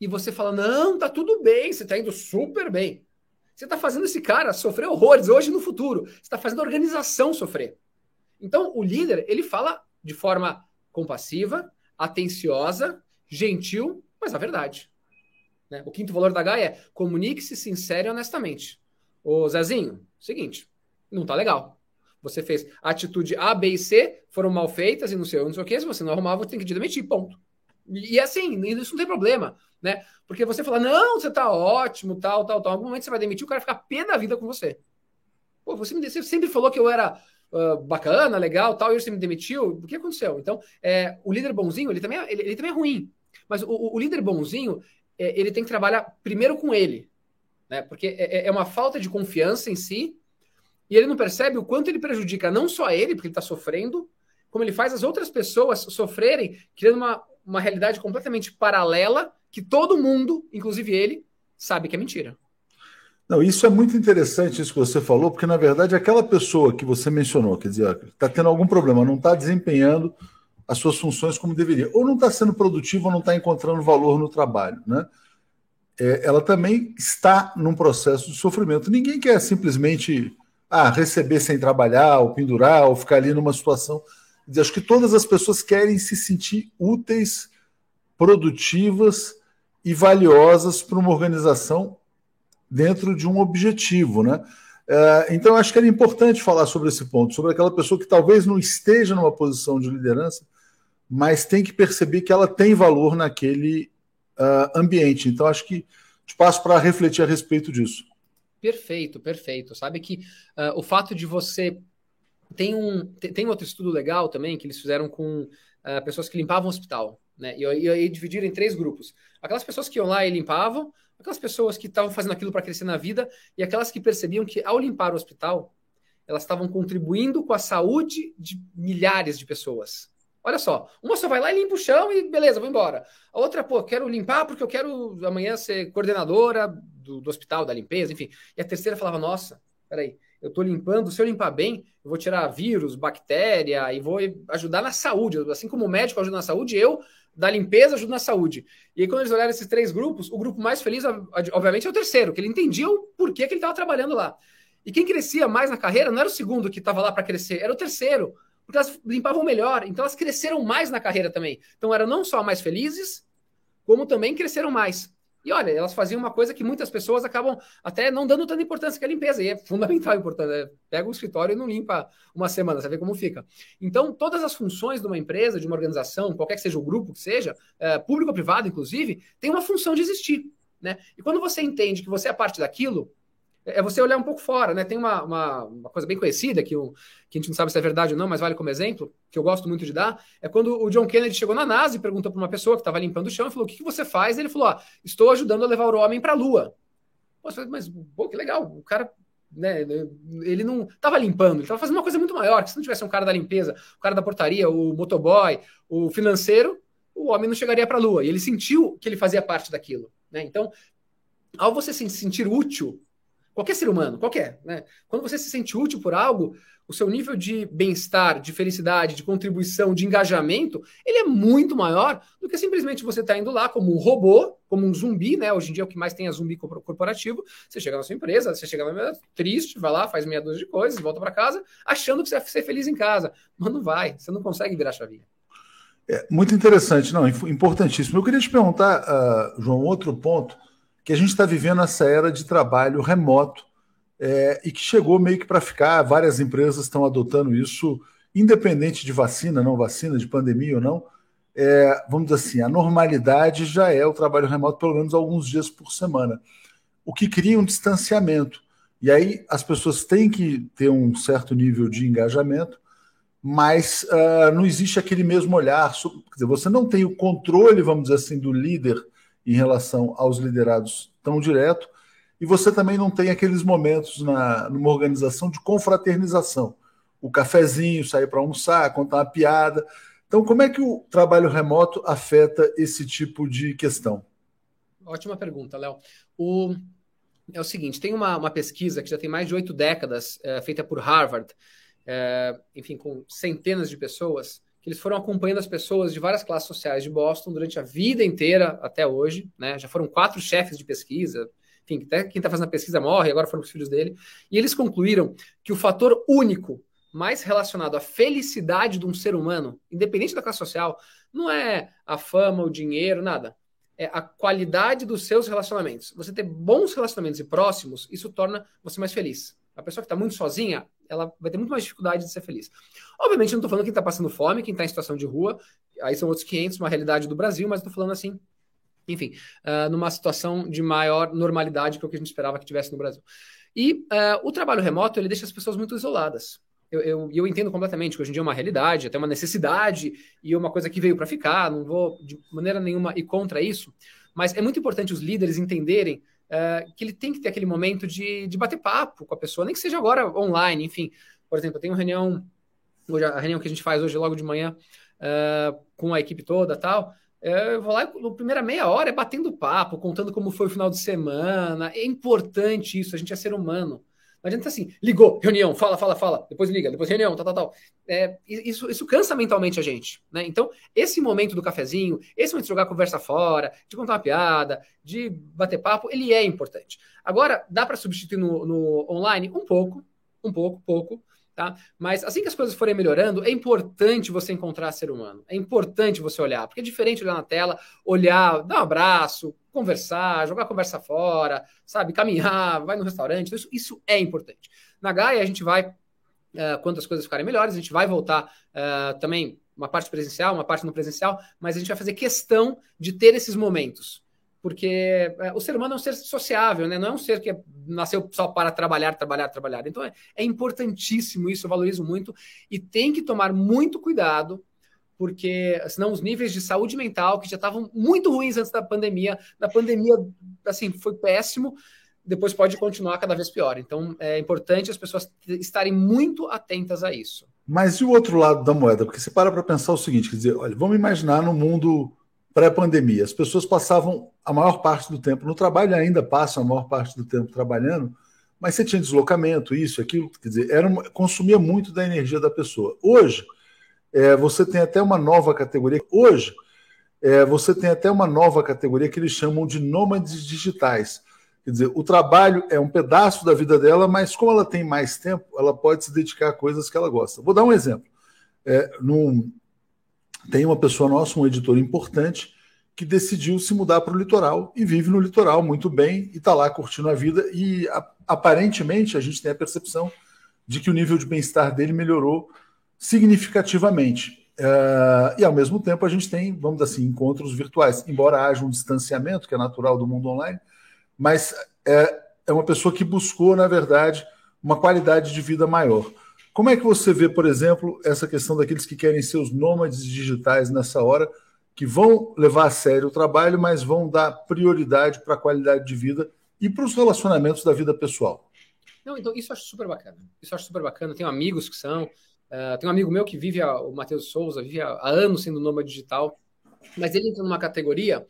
[SPEAKER 2] e você fala, não, tá tudo bem, você está indo super bem. Você está fazendo esse cara sofrer horrores hoje e no futuro. Você está fazendo a organização sofrer. Então, o líder, ele fala de forma compassiva, atenciosa, gentil, mas a verdade. Né? O quinto valor da Gaia é comunique-se sincero e honestamente. Ô Zezinho, seguinte, não tá legal. Você fez atitude A, B e C, foram mal feitas e não sei, não sei o que, se você não arrumar, você tem que te demitir, ponto. E, assim, isso não tem problema, né? Porque você fala, não, você tá ótimo, tal, tal, tal. Em algum momento você vai demitir, o cara fica pé da vida com você. Pô, você, me, você sempre falou que eu era uh, bacana, legal, tal, e você me demitiu. O que aconteceu? Então, é, o líder bonzinho, ele também, é, ele, ele também é ruim. Mas o, o líder bonzinho, é, ele tem que trabalhar primeiro com ele, né? Porque é, é, é, uma falta de confiança em si, e ele não percebe o quanto ele prejudica não só ele, porque ele está sofrendo, como ele faz as outras pessoas sofrerem, criando uma, uma realidade completamente paralela que todo mundo, inclusive ele, sabe que é mentira.
[SPEAKER 1] Não, isso é muito interessante isso que você falou, porque na verdade aquela pessoa que você mencionou, quer dizer, está tendo algum problema, não está desempenhando as suas funções como deveria. Ou não está sendo produtivo ou não está encontrando valor no trabalho. Né? É, ela também está num processo de sofrimento. Ninguém quer simplesmente ah, receber sem trabalhar, ou pendurar, ou ficar ali numa situação. Acho que todas as pessoas querem se sentir úteis, produtivas e valiosas para uma organização dentro de um objetivo, né? É, então, acho que era importante falar sobre esse ponto, sobre aquela pessoa que talvez não esteja numa posição de liderança, mas tem que perceber que ela tem valor naquele uh, ambiente. Então, acho que passo para refletir a respeito disso.
[SPEAKER 2] Perfeito, perfeito. Sabe que uh, o fato de você. Tem um, tem outro estudo legal também que eles fizeram com uh, pessoas que limpavam o hospital. Né? E, e, dividiram em três grupos. Aquelas pessoas que iam lá e limpavam, aquelas pessoas que estavam fazendo aquilo para crescer na vida, e aquelas que percebiam que ao limpar o hospital, elas estavam contribuindo com a saúde de milhares de pessoas. Olha só, uma só vai lá e limpa o chão e beleza, vou embora. A outra, pô, quero limpar porque eu quero amanhã ser coordenadora do, do hospital, da limpeza, enfim. E a terceira falava, nossa, peraí, eu estou limpando, se eu limpar bem, eu vou tirar vírus, bactéria e vou ajudar na saúde. Assim como o médico ajuda na saúde, eu, da limpeza, ajudo na saúde. E aí, quando eles olharam esses três grupos, o grupo mais feliz, obviamente, é o terceiro, que ele entendia o porquê que ele estava trabalhando lá. E quem crescia mais na carreira não era o segundo que estava lá para crescer, era o terceiro. Porque elas limpavam melhor, então elas cresceram mais na carreira também. Então eram não só mais felizes, como também cresceram mais. E olha, elas faziam uma coisa que muitas pessoas acabam até não dando tanta importância que a limpeza, e é fundamental a importância. Pega o escritório e não limpa uma semana, você vê como fica. Então, todas as funções de uma empresa, de uma organização, qualquer que seja o grupo que seja, é, público ou privado, inclusive, tem uma função de existir. Né? E quando você entende que você é parte daquilo, é você olhar um pouco fora, né? Tem uma, uma, uma, coisa bem conhecida que, o, que a gente não sabe se é verdade ou não, mas vale como exemplo, que eu gosto muito de dar, é quando o John Kennedy chegou na NASA e perguntou para uma pessoa que estava limpando o chão e falou: O que, que você faz? E ele falou: ah, Estou ajudando a levar o homem para a Lua. Pô, mas, pô, que legal, o cara. Né, ele não estava limpando, ele estava fazendo uma coisa muito maior. Que se não tivesse um cara da limpeza, o cara da portaria, o motoboy, o financeiro, o homem não chegaria para a Lua. E ele sentiu que ele fazia parte daquilo. Né? Então, ao você se sentir útil Qualquer ser humano, qualquer. Né? Quando você se sente útil por algo, o seu nível de bem-estar, de felicidade, de contribuição, de engajamento, ele é muito maior do que simplesmente você estar tá indo lá como um robô, como um zumbi, né? Hoje em dia é o que mais tem é zumbi corporativo. Você chega na sua empresa, você chega na triste, vai lá, faz meia dúzia de coisas, volta para casa, achando que você vai ser feliz em casa. Mas não vai, você não consegue virar chavinha.
[SPEAKER 1] É muito interessante, não, importantíssimo. Eu queria te perguntar, uh, João, outro ponto que a gente está vivendo essa era de trabalho remoto é, e que chegou meio que para ficar. Várias empresas estão adotando isso, independente de vacina, não vacina, de pandemia ou não. É, vamos dizer assim, a normalidade já é o trabalho remoto pelo menos alguns dias por semana, o que cria um distanciamento. E aí as pessoas têm que ter um certo nível de engajamento, mas uh, não existe aquele mesmo olhar. Dizer, você não tem o controle, vamos dizer assim, do líder em relação aos liderados tão direto, e você também não tem aqueles momentos na, numa organização de confraternização. O cafezinho, sair para almoçar, contar uma piada. Então, como é que o trabalho remoto afeta esse tipo de questão?
[SPEAKER 2] Ótima pergunta, Léo. O... É o seguinte: tem uma, uma pesquisa que já tem mais de oito décadas, é, feita por Harvard, é, enfim, com centenas de pessoas, que eles foram acompanhando as pessoas de várias classes sociais de Boston durante a vida inteira até hoje, né? Já foram quatro chefes de pesquisa, enfim, até quem está fazendo a pesquisa morre, agora foram os filhos dele, e eles concluíram que o fator único mais relacionado à felicidade de um ser humano, independente da classe social, não é a fama, o dinheiro, nada. É a qualidade dos seus relacionamentos. Você ter bons relacionamentos e próximos, isso torna você mais feliz. A pessoa que está muito sozinha, ela vai ter muito mais dificuldade de ser feliz. Obviamente, não estou falando quem está passando fome, quem está em situação de rua, aí são outros 500, uma realidade do Brasil, mas estou falando assim, enfim, uh, numa situação de maior normalidade que é o que a gente esperava que tivesse no Brasil. E uh, o trabalho remoto, ele deixa as pessoas muito isoladas. Eu, eu, eu, entendo completamente que hoje em dia é uma realidade, até uma necessidade e uma coisa que veio para ficar, não vou de maneira nenhuma ir contra isso, mas é muito importante os líderes entenderem uh, que ele tem que ter aquele momento de, de bater papo com a pessoa, nem que seja agora online, enfim. Por exemplo, eu tenho uma reunião, hoje, a reunião que a gente faz hoje logo de manhã uh, com a equipe toda tal. Eh, eu vou lá, na primeira meia hora é batendo papo, contando como foi o final de semana. É importante isso, a gente é ser humano. Não adianta assim, ligou, reunião, fala, fala, fala, depois liga, depois reunião, tal, tal, tal. É, isso, isso cansa mentalmente a gente, né? Então, esse momento do cafezinho, esse momento de jogar conversa fora, de contar uma piada, de bater papo, ele é importante. Agora, dá para substituir no, no online? Um pouco, um pouco, pouco, Tá? Mas assim que as coisas forem melhorando, é importante você encontrar ser humano. É importante você olhar, porque é diferente olhar na tela, olhar, dar um abraço, conversar, jogar conversa fora, sabe, caminhar, vai no restaurante. Isso, isso é importante. Na Gaia, a gente vai, uh, quando as coisas ficarem melhores, a gente vai voltar uh, também uma parte presencial, uma parte não presencial, mas a gente vai fazer questão de ter esses momentos porque é, o ser humano é um ser sociável, né? não é um ser que nasceu só para trabalhar, trabalhar, trabalhar. Então é, é importantíssimo isso, eu valorizo muito e tem que tomar muito cuidado, porque senão os níveis de saúde mental, que já estavam muito ruins antes da pandemia, na pandemia, assim, foi péssimo, depois pode continuar cada vez pior. Então é importante as pessoas estarem muito atentas a isso.
[SPEAKER 1] Mas e o outro lado da moeda? Porque você para para pensar o seguinte, quer dizer, olha, vamos imaginar no mundo pré-pandemia. As pessoas passavam a maior parte do tempo no trabalho, ainda passam a maior parte do tempo trabalhando, mas você tinha deslocamento, isso, aquilo, quer dizer, era consumia muito da energia da pessoa. Hoje, é, você tem até uma nova categoria. Hoje, é, você tem até uma nova categoria que eles chamam de nômades digitais. Quer dizer, o trabalho é um pedaço da vida dela, mas como ela tem mais tempo, ela pode se dedicar a coisas que ela gosta. Vou dar um exemplo. É, num, tem uma pessoa nossa, um editor importante, que decidiu se mudar para o litoral e vive no litoral muito bem e está lá curtindo a vida. E a, aparentemente a gente tem a percepção de que o nível de bem-estar dele melhorou significativamente. Uh, e ao mesmo tempo a gente tem, vamos dizer assim, encontros virtuais, embora haja um distanciamento que é natural do mundo online, mas é, é uma pessoa que buscou, na verdade, uma qualidade de vida maior. Como é que você vê, por exemplo, essa questão daqueles que querem ser os nômades digitais nessa hora, que vão levar a sério o trabalho, mas vão dar prioridade para a qualidade de vida e para os relacionamentos da vida pessoal?
[SPEAKER 2] Não, então isso eu acho super bacana. Isso eu acho super bacana. Tenho amigos que são. Uh, tem um amigo meu que vive, a, o Matheus Souza, vive há, anos sendo nômade digital, mas ele entra numa categoria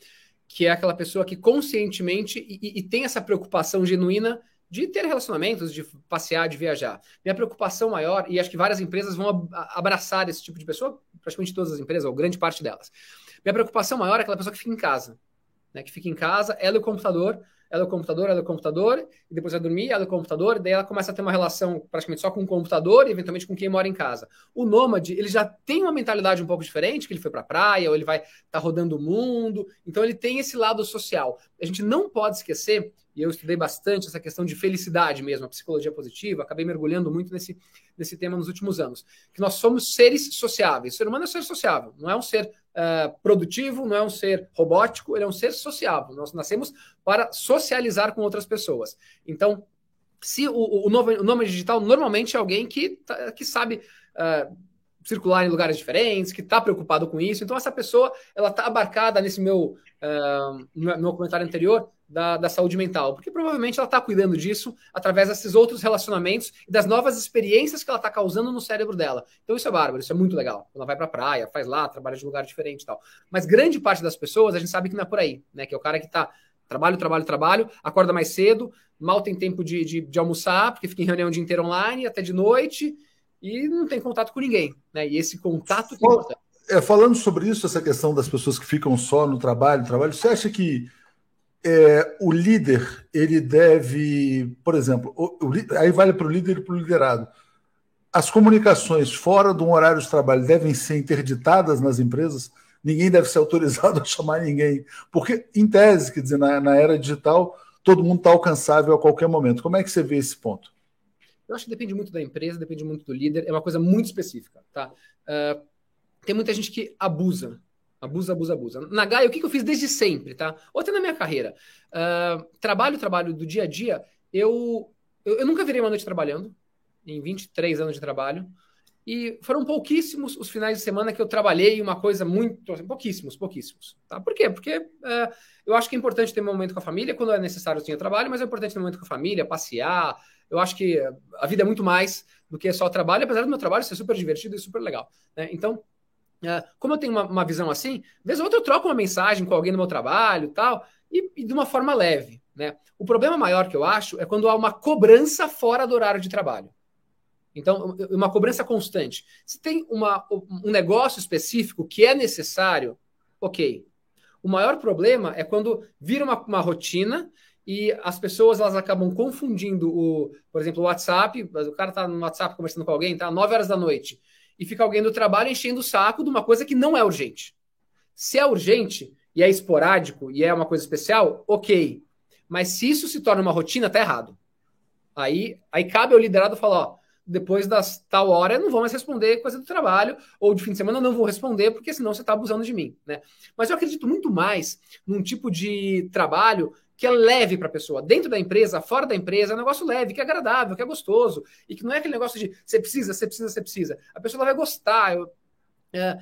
[SPEAKER 2] que é aquela pessoa que conscientemente e, e, tem essa preocupação genuína de ter relacionamentos, de passear, de viajar. Minha preocupação maior, e acho que várias empresas vão abraçar esse tipo de pessoa, praticamente todas as empresas, ou grande parte delas. Minha preocupação maior é aquela pessoa que fica em casa, né, que fica em casa, ela e o computador, ela é o computador, ela é o computador, e depois vai dormir, ela é o computador, e daí ela começa a ter uma relação praticamente só com o computador e eventualmente com quem mora em casa. O nômade, ele já tem uma mentalidade um pouco diferente, que ele foi para a praia, ou ele vai estar tá rodando o mundo, então ele tem esse lado social. A gente não pode esquecer, e eu estudei bastante essa questão de felicidade mesmo, a psicologia positiva, acabei mergulhando muito nesse, nesse tema nos últimos anos, que nós somos seres sociáveis. O ser humano é um ser sociável, não é um ser uh, produtivo, não é um ser robótico, ele é um ser sociável. Nós nascemos para socializar com outras pessoas. Então, se o, o, o nome digital normalmente é alguém que, tá, que sabe uh, circular em lugares diferentes, que está preocupado com isso. Então, essa pessoa ela está abarcada nesse meu, uh, no meu comentário anterior da, da saúde mental, porque provavelmente ela está cuidando disso através desses outros relacionamentos e das novas experiências que ela está causando no cérebro dela. Então, isso é bárbaro, isso é muito legal. Ela vai para a praia, faz lá, trabalha de lugar diferente e tal. Mas grande parte das pessoas, a gente sabe que não é por aí, né? Que é o cara que está trabalho, trabalho, trabalho, acorda mais cedo, mal tem tempo de, de, de almoçar, porque fica em reunião o dia inteiro online, até de noite e não tem contato com ninguém, né? E esse contato que
[SPEAKER 1] é, falando sobre isso, essa questão das pessoas que ficam só no trabalho, trabalho, você acha que é, o líder ele deve, por exemplo, o, o, aí vale para o líder e para o liderado. As comunicações fora do horário de trabalho devem ser interditadas nas empresas. Ninguém deve ser autorizado a chamar ninguém, porque em tese, quer dizer, na, na era digital, todo mundo está alcançável a qualquer momento. Como é que você vê esse ponto?
[SPEAKER 2] Eu acho que depende muito da empresa, depende muito do líder, é uma coisa muito específica, tá? Uh, tem muita gente que abusa, abusa, abusa, abusa. Na Gaia, o que, que eu fiz desde sempre, tá? Ou até na minha carreira. Uh, trabalho, trabalho do dia a dia, eu, eu, eu nunca virei uma noite trabalhando, em 23 anos de trabalho, e foram pouquíssimos os finais de semana que eu trabalhei uma coisa muito. Assim, pouquíssimos, pouquíssimos. Tá? Por quê? Porque uh, eu acho que é importante ter um momento com a família. Quando é necessário, tinha trabalho, mas é importante ter um momento com a família, passear, eu acho que a vida é muito mais do que só trabalho, apesar do meu trabalho ser super divertido e super legal. Né? Então, como eu tenho uma, uma, visão assim, vez ou outra eu troco uma mensagem com alguém no meu trabalho tal, e, e de uma forma leve. Né? O problema maior que eu acho é quando há uma cobrança fora do horário de trabalho. Então, uma cobrança constante. Se tem uma, um negócio específico que é necessário, ok. O maior problema é quando vira uma, uma rotina e as pessoas elas acabam confundindo o, por exemplo, o WhatsApp, o cara tá no WhatsApp conversando com alguém, tá 9 horas da noite, e fica alguém do trabalho enchendo o saco de uma coisa que não é urgente. Se é urgente e é esporádico e é uma coisa especial, OK. Mas se isso se torna uma rotina, tá errado. Aí, aí cabe ao liderado falar, ó, depois das tal hora eu não vou mais responder coisa do trabalho, ou de fim de semana eu não vou responder, porque senão você está abusando de mim, né? Mas eu acredito muito mais num tipo de trabalho que é leve para a pessoa, dentro da empresa, fora da empresa, é um negócio leve, que é agradável, que é gostoso, e que não é aquele negócio de você precisa, você precisa, você precisa. A pessoa vai gostar. Eu, é,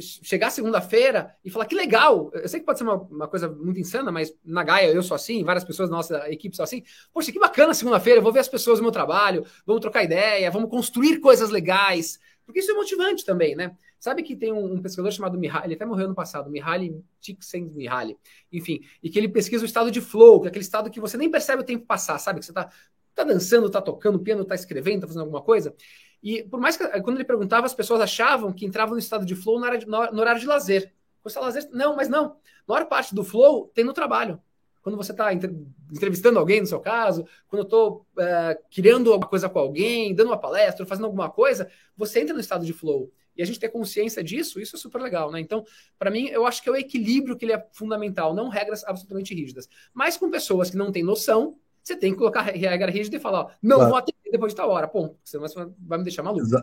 [SPEAKER 2] chegar segunda-feira e falar que legal, eu sei que pode ser uma, uma, coisa muito insana, mas na Gaia eu sou assim, várias pessoas da nossa equipe são assim. Poxa, que bacana segunda-feira, eu vou ver as pessoas no meu trabalho, vamos trocar ideia, vamos construir coisas legais, porque isso é motivante também, né? Sabe que tem um, um pesquisador chamado Mihaly, ele até morreu no passado, Mihaly Csikszentmihalyi, enfim, e que ele pesquisa o estado de flow, que é aquele estado que você nem percebe o tempo passar, sabe? Que você tá, tá dançando, tá tocando piano, tá escrevendo, tá fazendo alguma coisa. E por mais que quando ele perguntava, as pessoas achavam que entravam no estado de flow no horário de, no horário de lazer. Você lazer? Não, mas não. A maior parte do flow tem no trabalho. Quando você está entrevistando alguém, no seu caso, quando eu estou é, criando alguma coisa com alguém, dando uma palestra, fazendo alguma coisa, você entra no estado de flow. E a gente ter consciência disso, isso é super legal, né? Então, para mim, eu acho que é o equilíbrio que ele é fundamental, não regras absolutamente rígidas. Mas com pessoas que não têm noção, você tem que colocar regra rígida e falar, ó, não claro. vou atender depois de tal hora. Pô, senão você vai me deixar maluco. Exa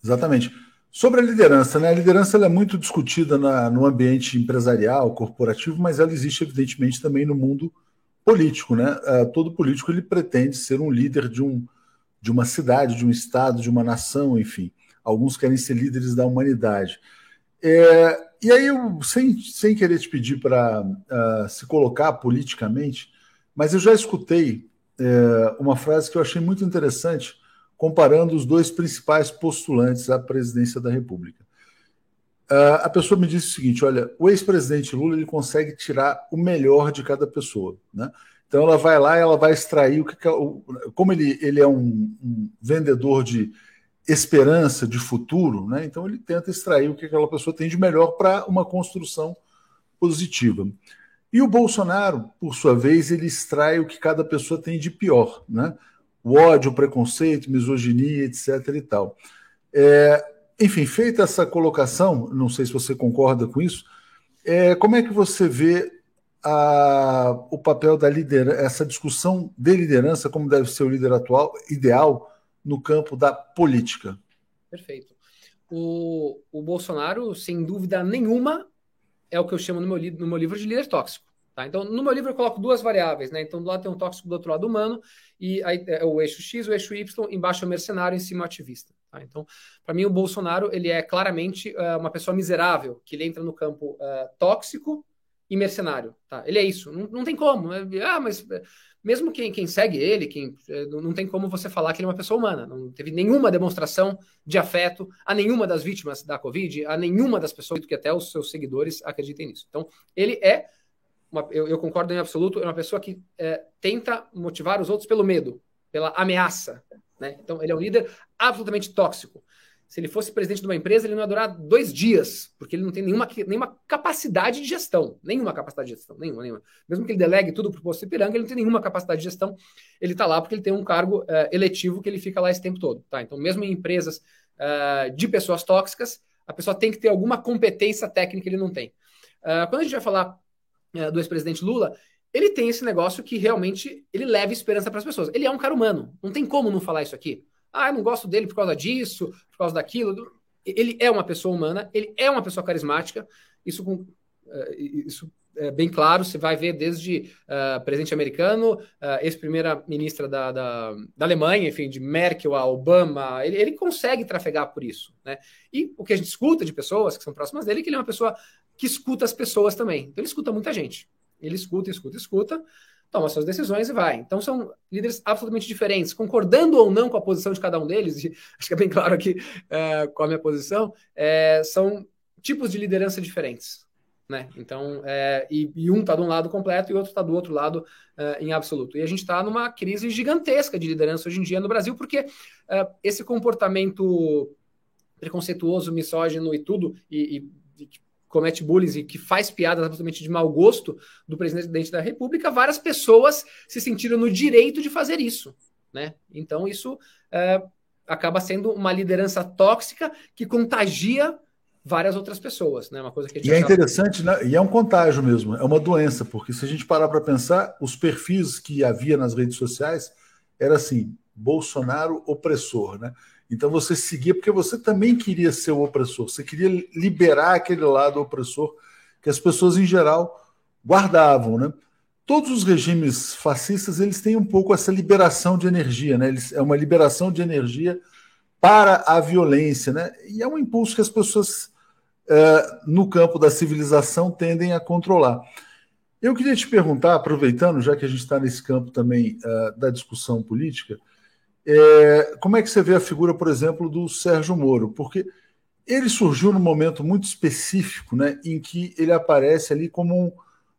[SPEAKER 1] exatamente. Sobre a liderança, né? A liderança é muito discutida na, no ambiente empresarial, corporativo, mas ela existe, evidentemente, também no mundo político, né? Uh, todo político ele pretende ser um líder de, um, de uma cidade, de um estado, de uma nação, enfim. Alguns querem ser líderes da humanidade. É, e aí, eu, sem, sem querer te pedir para uh, ah, se colocar politicamente, mas eu já escutei uma frase que eu achei muito interessante comparando os dois principais postulantes à presidência da República. Uh, a pessoa me disse o seguinte: olha, o ex-presidente Lula ele consegue tirar o melhor de cada pessoa, né? Então ela vai lá, ela vai extrair o que, que é como ele, ele é um, um, vendedor de esperança, de futuro, né? Então ele tenta extrair o que aquela pessoa tem de melhor para uma construção positiva. E o Bolsonaro, por sua vez, ele extrai o que cada pessoa tem de pior, né? O ódio, o preconceito, misoginia, etc. e tal. É, enfim, feita essa colocação, não sei se você concorda com isso, é, como é que você vê a, o papel da liderança, essa discussão de liderança, como deve ser o líder atual, ideal, no campo da política?
[SPEAKER 2] Perfeito. O, o Bolsonaro, sem dúvida nenhuma, é o que eu chamo no meu, no meu livro de líder tóxico. Tá? Então, no meu livro eu coloco duas variáveis, né? Então, do lado tem um tóxico, do outro lado humano, e aí é o eixo X, o eixo Y, embaixo é o mercenário, em cima é o ativista. Tá? Então, para mim, o Bolsonaro ele é claramente uh, uma pessoa miserável, que ele entra no campo uh, tóxico e mercenário. Tá? Ele é isso, não, não tem como. Né? Ah, mas mesmo quem, quem segue ele, quem não tem como você falar que ele é uma pessoa humana. Não teve nenhuma demonstração de afeto a nenhuma das vítimas da Covid, a nenhuma das pessoas, que até os seus seguidores acreditem nisso. Então, ele é uma, eu, eu, concordo em absoluto, é uma pessoa que é, tenta motivar os outros pelo medo, pela ameaça. Né? Então, ele é um líder absolutamente tóxico. Se ele fosse presidente de uma empresa, ele não ia durar dois dias, porque ele não tem nenhuma, nenhuma capacidade de gestão. Nenhuma capacidade de gestão, nenhuma, nenhuma. Mesmo que ele delegue tudo para o posto Ipiranga, ele não tem nenhuma capacidade de gestão. Ele está lá porque ele tem um cargo é, eletivo que ele fica lá esse tempo todo. Tá? Então, mesmo em empresas é, de pessoas tóxicas, a pessoa tem que ter alguma competência técnica ele não tem. Uh, quando a gente vai falar é, do ex-presidente Lula, ele tem esse negócio que realmente ele leva esperança para as pessoas. Ele é um cara humano, não tem como não falar isso aqui. Ah, eu não gosto dele por causa disso, por causa daquilo. Ele é uma pessoa humana, ele é uma pessoa carismática. Isso, com, uh, isso é bem claro. Você vai ver desde uh, presidente americano, uh, ex-primeira-ministra da, da, da, Alemanha, enfim, de Merkel a Obama. Ele, ele consegue trafegar por isso. Né? E o que a gente escuta de pessoas que são próximas dele é que ele é uma pessoa que escuta as pessoas também. Então ele escuta muita gente. Ele escuta, escuta, escuta, toma suas decisões e vai. Então são líderes absolutamente diferentes, concordando ou não com a posição de cada um deles, e acho que é bem claro aqui é, qual a minha posição, é, são tipos de liderança diferentes. Né? Então, é, e, e, um está de um lado completo e outro está do outro lado é, em absoluto. E a gente está numa crise gigantesca de liderança hoje em dia no Brasil, porque é, esse comportamento preconceituoso, misógino e tudo, e, e comete bullying e que faz piadas absolutamente de mau gosto do presidente da República, várias pessoas se sentiram no direito de fazer isso. Né? Então, isso é, acaba sendo uma liderança tóxica que contagia várias outras pessoas, né? Uma coisa que
[SPEAKER 1] e é interessante, né? E é um contágio mesmo, é uma doença, porque se a gente parar para pensar, os perfis que havia nas redes sociais era assim, Bolsonaro opressor, né? Então você seguia porque você também queria ser o opressor, você queria liberar aquele lado opressor que as pessoas em geral guardavam, né? Todos os regimes fascistas eles têm um pouco essa liberação de energia, né? Eles, é uma liberação de energia para a violência, né? E é um impulso que as pessoas é, no campo da civilização tendem a controlar. Eu queria te perguntar, aproveitando, já que a gente está nesse campo também uh, da discussão política, é, como é que você vê a figura, por exemplo, do Sérgio Moro? Porque ele surgiu num momento muito específico, né, em que ele aparece ali como, um,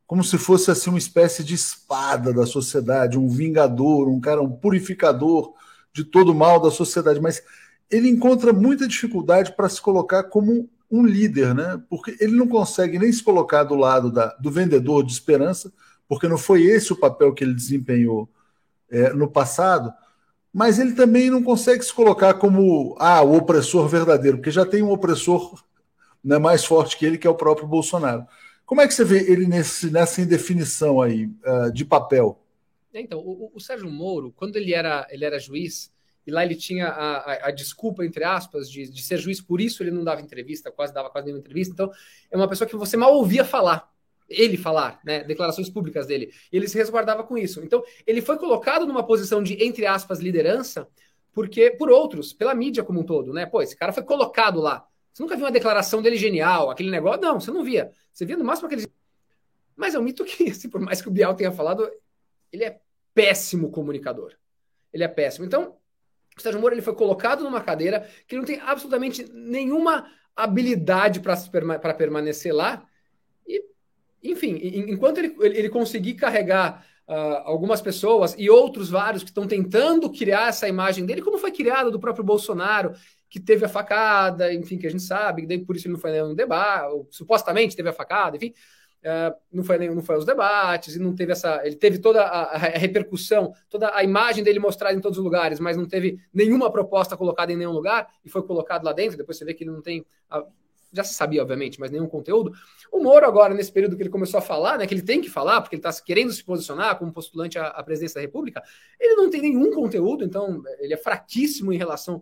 [SPEAKER 1] como se fosse assim uma espécie de espada da sociedade, um vingador, um cara, um purificador de todo o mal da sociedade, mas ele encontra muita dificuldade para se colocar como um líder, né? Porque ele não consegue nem se colocar do lado da, do vendedor de esperança, porque não foi esse o papel que ele desempenhou é, no passado, mas ele também não consegue se colocar como ah, o opressor verdadeiro, porque já tem um opressor né, mais forte que ele, que é o próprio Bolsonaro. Como é que você vê ele nesse, nessa indefinição aí uh, de papel?
[SPEAKER 2] Então, o, o, Sérgio Moro, quando ele era, ele era juiz, e lá ele tinha a, a, a desculpa, entre aspas, de, de, ser juiz, por isso ele não dava entrevista, quase dava quase nenhuma entrevista. Então, é uma pessoa que você mal ouvia falar ele falar, né, declarações públicas dele. Ele se resguardava com isso. Então, ele foi colocado numa posição de, entre aspas, liderança, porque por outros, pela mídia como um todo, né? Pô, esse cara foi colocado lá. Você nunca viu uma declaração dele genial, aquele negócio? Não, você não via. Você via no máximo aquele. Mas é um mito que, assim, por mais que o Bial tenha falado, ele é péssimo comunicador. Ele é péssimo. Então, o Sérgio Moro ele foi colocado numa cadeira que não tem absolutamente nenhuma habilidade para permanecer lá enfim, enquanto ele, ele conseguir carregar uh, algumas pessoas e outros vários que estão tentando criar essa imagem dele, como foi criada do próprio Bolsonaro, que teve a facada, enfim, que a gente sabe, daí por isso ele não foi nenhum debate, ou, supostamente teve a facada, enfim, uh, não foi nem não foi aos debates e não teve essa, ele teve toda a, a, repercussão, toda a imagem dele mostrada em todos os lugares, mas não teve nenhuma proposta colocada em nenhum lugar e foi colocado lá dentro. Depois você vê que ele não tem a, já se sabia, obviamente, mas nenhum conteúdo. O Moro, agora, nesse período que ele começou a falar, né, que ele tem que falar, porque ele está querendo se posicionar como postulante à, à, presidência da República, ele não tem nenhum conteúdo, então ele é fraquíssimo em relação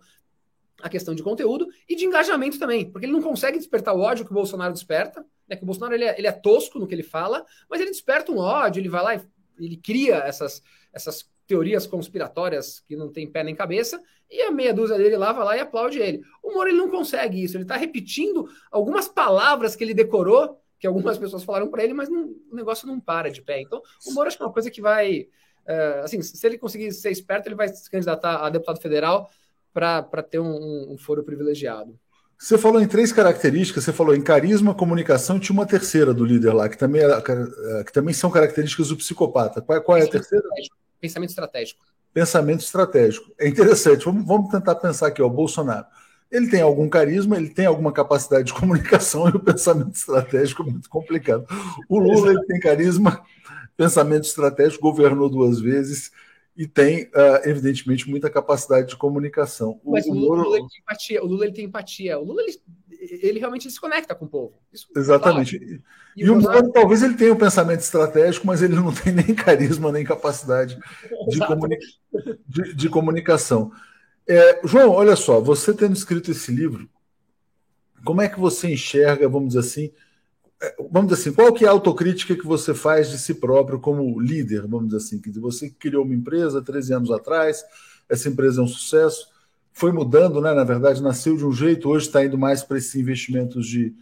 [SPEAKER 2] à questão de conteúdo e de engajamento também, porque ele não consegue despertar o ódio que o Bolsonaro desperta, né, que o Bolsonaro ele é, ele é tosco no que ele fala, mas ele desperta um ódio, ele vai lá e ele cria essas, essas teorias conspiratórias que não tem pé nem cabeça, e a meia dúzia dele lá vai lá e aplaude ele. O Moro ele não consegue isso, ele está repetindo algumas palavras que ele decorou, que algumas pessoas falaram para ele, mas não, o negócio não para de pé. Então, o Moro acho que é uma coisa que vai. É, assim, se ele conseguir ser esperto, ele vai se candidatar a deputado federal para ter um, um foro privilegiado.
[SPEAKER 1] Você falou em três características, você falou em carisma, comunicação, tinha uma terceira do líder lá, que também, era, que também são características do psicopata. Qual, qual é a terceira?
[SPEAKER 2] Pensamento estratégico.
[SPEAKER 1] Pensamento estratégico. É interessante. Vamos, vamos tentar pensar aqui, ó, o Bolsonaro. Ele tem algum carisma, ele tem alguma capacidade de comunicação e o pensamento estratégico é muito complicado. O Lula ele tem carisma, pensamento estratégico, governou duas vezes e tem, uh, evidentemente, muita capacidade de comunicação.
[SPEAKER 2] Mas o, o Lula, Lula, ele tem empatia. O Lula ele tem empatia. O Lula ele, ele realmente se conecta com o povo.
[SPEAKER 1] Isso, Exatamente. Claro. E, e o Moro, talvez ele tenha um pensamento estratégico, mas ele não tem nem carisma, nem capacidade de, comuni de, de comunicação. É, João, olha só, você tendo escrito esse livro, como é que você enxerga, vamos dizer assim, é, vamos dizer assim, qual que é a autocrítica que você faz de si próprio como líder, vamos dizer assim, que você criou uma empresa 13 anos atrás, essa empresa é um sucesso, foi mudando, né? Na verdade, nasceu de um jeito, hoje está indo mais para esses investimentos de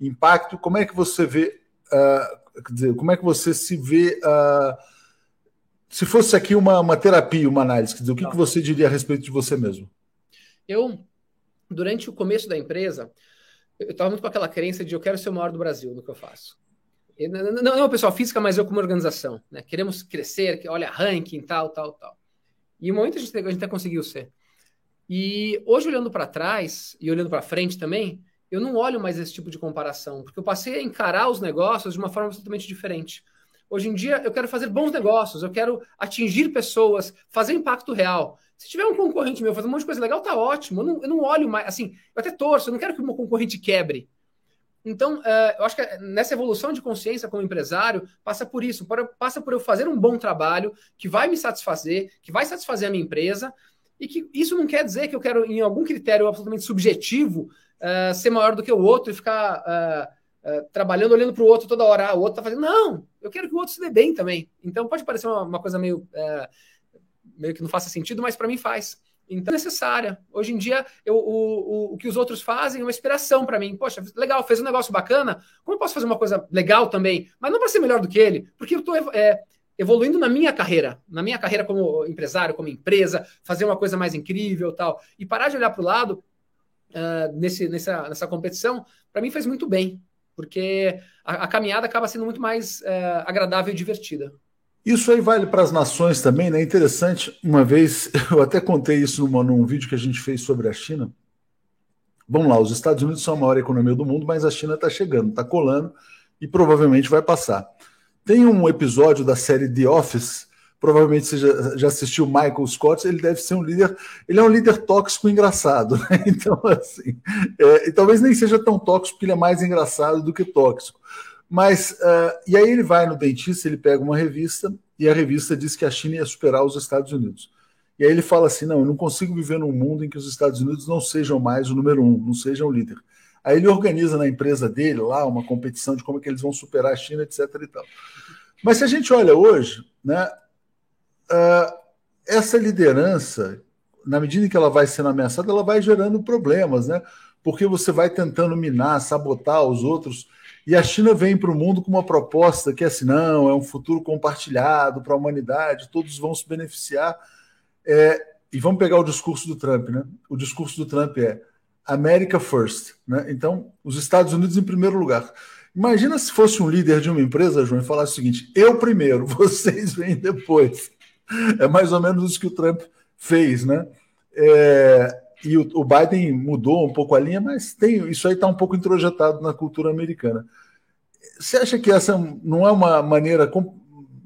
[SPEAKER 1] impacto. Como é que você vê, uh, dizer, como é que você se vê uh, se fosse aqui uma, uma terapia, uma análise, quer dizer, o que, que você diria a respeito de você mesmo?
[SPEAKER 2] Eu, durante o começo da empresa, eu estava muito com aquela crença de eu quero ser o maior do Brasil no que eu faço. não, não, não pessoal física, mas eu como organização. Né? Queremos crescer, olha, ranking, tal, tal, tal. E no momento a gente, a gente até conseguiu ser. E hoje, olhando para trás e olhando para frente também, eu não olho mais esse tipo de comparação, porque eu passei a encarar os negócios de uma forma totalmente diferente. Hoje em dia, eu quero fazer bons negócios, eu quero atingir pessoas, fazer impacto real. Se tiver um concorrente meu fazendo um monte de coisa legal, tá ótimo. Eu não, eu não olho mais, assim, eu até torço, eu não quero que o meu concorrente quebre. Então, uh, eu acho que nessa evolução de consciência como empresário, passa por isso, passa por eu fazer um bom trabalho que vai me satisfazer, que vai satisfazer a minha empresa, e que isso não quer dizer que eu quero, em algum critério absolutamente subjetivo, uh, ser maior do que o outro e ficar uh, uh, trabalhando, olhando para o outro toda hora. Ah, o outro está fazendo. Não, eu quero que o outro se dê bem também. Então pode parecer uma, uma coisa meio, meio que não faça sentido, mas para mim faz. Então é necessária. Hoje em dia, eu, o, o, o que os outros fazem é uma inspiração para mim. Poxa, legal, fez um negócio bacana. Como eu posso fazer uma coisa legal também? Mas não para ser melhor do que ele, porque eu estou evoluindo na minha carreira, na minha carreira como empresário, como empresa, fazer uma coisa mais incrível tal. E parar de olhar para o lado uh, nesse, nessa, nessa competição, para mim faz muito bem, porque a, a caminhada acaba sendo muito mais uh, agradável e divertida.
[SPEAKER 1] Isso aí vale para as nações também, né? Interessante, uma vez, eu até contei isso numa, num vídeo que a gente fez sobre a China. Vamos lá, os Estados Unidos são a maior economia do mundo, mas a China está chegando, está colando e provavelmente vai passar. Tem um episódio da série The Office, provavelmente você já, já assistiu Michael Scott, ele deve ser um líder, ele é um líder tóxico engraçado, né? Então, assim, é, e talvez nem seja tão tóxico, porque ele é mais engraçado do que tóxico. Mas, uh, e aí ele vai no dentista, ele pega uma revista, e a revista diz que a China ia superar os Estados Unidos. E aí ele fala assim: não, eu não consigo viver num mundo em que os Estados Unidos não sejam mais o número um, não sejam o líder. Aí ele organiza na empresa dele lá uma competição de como é que eles vão superar a China, etc. E tal. Mas se a gente olha hoje, né, uh, essa liderança, na medida em que ela vai sendo ameaçada, ela vai gerando problemas, né? Porque você vai tentando minar, sabotar os outros. E a China vem para o mundo com uma proposta que é assim: não, é um futuro compartilhado para a humanidade, todos vão se beneficiar. É, e vamos pegar o discurso do Trump, né? O discurso do Trump é America First, né? Então, os Estados Unidos em primeiro lugar. Imagina se fosse um líder de uma empresa, João, e falasse o seguinte: eu primeiro, vocês vêm depois. É mais ou menos isso que o Trump fez, né? É, e o, o, Biden mudou um pouco a linha, mas tem isso aí está um pouco introjetado na cultura americana. Você acha que essa não é uma maneira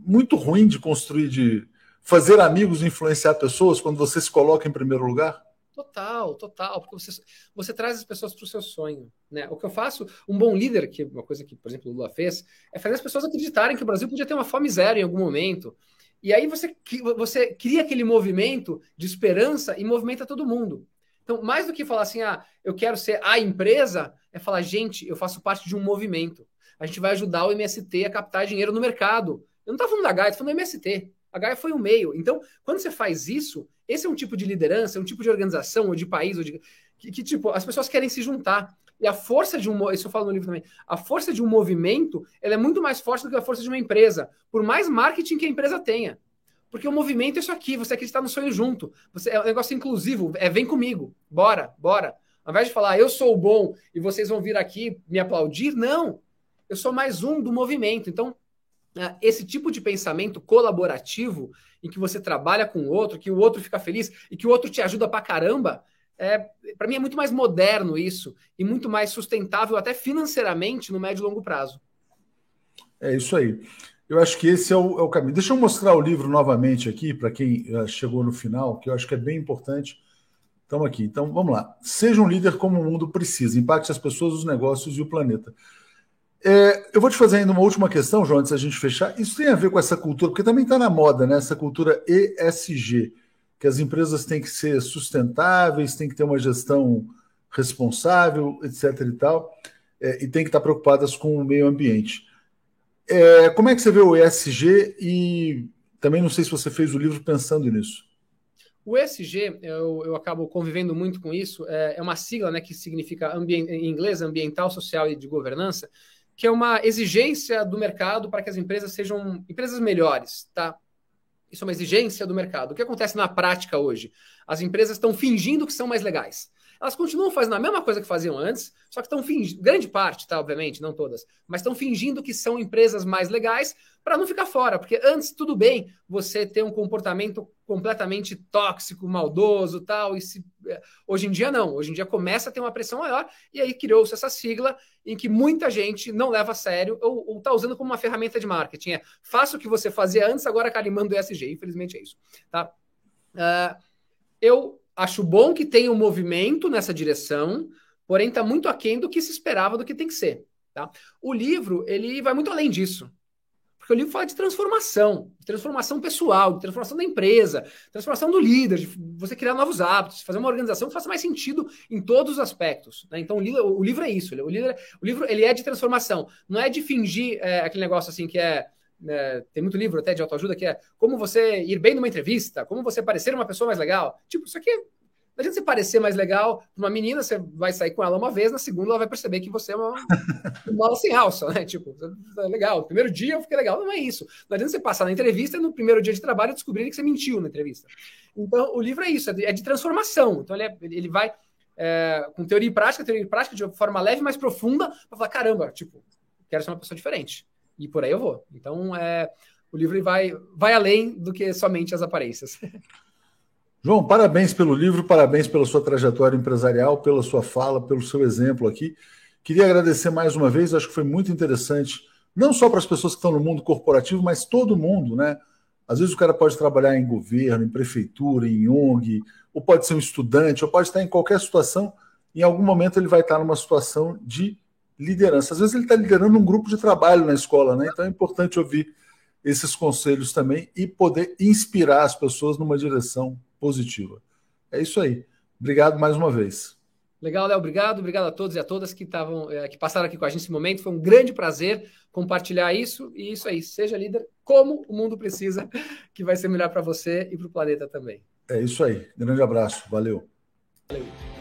[SPEAKER 1] muito ruim de construir, de fazer amigos influenciar pessoas quando você se coloca em primeiro lugar?
[SPEAKER 2] Total, total, porque você, você traz as pessoas para o seu sonho. Né? O que eu faço, um bom líder, que é uma coisa que, por exemplo, o Lula fez, é fazer as pessoas acreditarem que o Brasil podia ter uma fome zero em algum momento. E aí você, você cria aquele movimento de esperança e movimenta todo mundo. Então, mais do que falar assim, ah, eu quero ser a empresa, é falar, gente, eu faço parte de um movimento. A gente vai ajudar o MST a captar dinheiro no mercado. Eu não estou falando da Gaia, estou falando do MST. A Gaia foi o meio. Então, quando você faz isso, esse é um tipo de liderança, é um tipo de organização, ou de país, ou de. Que, que, tipo, as pessoas querem se juntar. E a força de um. Isso eu falo no livro também. A força de um movimento ela é muito mais forte do que a força de uma empresa. Por mais marketing que a empresa tenha. Porque o movimento é isso aqui, você acreditar no sonho junto. Você, é um negócio inclusivo, é vem comigo, bora, bora. Ao invés de falar, eu sou bom e vocês vão vir aqui me aplaudir, não. Eu sou mais um do movimento. Então, esse tipo de pensamento colaborativo, em que você trabalha com o outro, que o outro fica feliz e que o outro te ajuda pra caramba, é, para mim é muito mais moderno isso e muito mais sustentável até financeiramente no médio e longo prazo.
[SPEAKER 1] É isso aí. Eu acho que esse é o, é o caminho. Deixa eu mostrar o livro novamente aqui para quem uh, chegou no final, que eu acho que é bem importante. Estamos aqui. Então, vamos lá. Seja um líder como o mundo precisa. Impacte as pessoas, os negócios e o planeta. É, eu vou te fazer ainda uma última questão, João, antes da gente fechar. Isso tem a ver com essa cultura, porque também está na moda, né? Essa cultura ESG, que as empresas têm que ser sustentáveis, têm que ter uma gestão responsável, etc. e tal, é, e tem que estar preocupadas com o meio ambiente. É, como é que você vê o ESG e também não sei se você fez o livro pensando nisso.
[SPEAKER 2] O ESG, eu, eu acabo convivendo muito com isso, é, é uma sigla né, que significa em inglês ambiental, social e de governança, que é uma exigência do mercado para que as empresas sejam empresas melhores, tá? Isso é uma exigência do mercado. O que acontece na prática hoje? As empresas estão fingindo que são mais legais. Elas continuam fazendo a mesma coisa que faziam antes, só que estão fingindo, grande parte, tá, obviamente, não todas, mas estão fingindo que são empresas mais legais para não ficar fora, porque antes tudo bem você ter um comportamento completamente tóxico, maldoso, tal, e se, é, hoje em dia não, hoje em dia começa a ter uma pressão maior e aí criou-se essa sigla em que muita gente não leva a sério ou está usando como uma ferramenta de marketing, é faça o que você fazia antes, agora carimbando o ESG, infelizmente é isso, tá? Uh, eu Acho bom que tenha um movimento nessa direção, porém está muito aquém do que se esperava do que tem que ser. Tá? O livro ele vai muito além disso. Porque o livro fala de transformação, de transformação pessoal, de transformação da empresa, transformação do líder, de você criar novos hábitos, fazer uma organização que faça mais sentido em todos os aspectos. Né? Então o livro, o livro, é isso. O livro, o livro ele é de transformação. Não é de fingir é, aquele negócio assim que é né, tem muito livro até de autoajuda que é como você ir bem numa entrevista, como você parecer uma pessoa mais legal. Tipo, isso aqui, não adianta você parecer mais legal uma menina, você vai sair com ela uma vez, na segunda ela vai perceber que você é uma bola sem alça, né? Tipo, é legal. primeiro dia eu fiquei legal, não é isso. Não adianta você passar na entrevista e no primeiro dia de trabalho descobrir que você mentiu na entrevista. Então, o livro é isso, é de, é de transformação. Então, ele, é, ele vai é, com teoria e prática, teoria e prática de forma leve, mais profunda, para falar, caramba, tipo, quero ser uma pessoa diferente e por aí eu vou. Então, é, o livro vai, vai além do que somente as aparências.
[SPEAKER 1] João, parabéns pelo livro, parabéns pela sua trajetória empresarial, pela sua fala, pelo seu exemplo aqui. Queria agradecer mais uma vez, acho que foi muito interessante, não só para as pessoas que estão no mundo corporativo, mas todo mundo, né? Às vezes o cara pode trabalhar em governo, em prefeitura, em ONG, ou pode ser um estudante, ou pode estar em qualquer situação. Em algum momento ele vai estar numa situação de liderança. Às vezes ele está liderando um grupo de trabalho na escola, né? Então é importante ouvir esses conselhos também e poder inspirar as pessoas numa direção positiva. É isso aí. Obrigado mais uma vez.
[SPEAKER 2] Legal, Léo. Obrigado. Obrigado a todos e a todas que estavam, é, que passaram aqui com a gente nesse momento. Foi um grande prazer compartilhar isso. E isso aí, seja líder como o mundo precisa, que vai ser melhor para você e para o planeta também.
[SPEAKER 1] É isso aí. Grande abraço. Valeu. Valeu.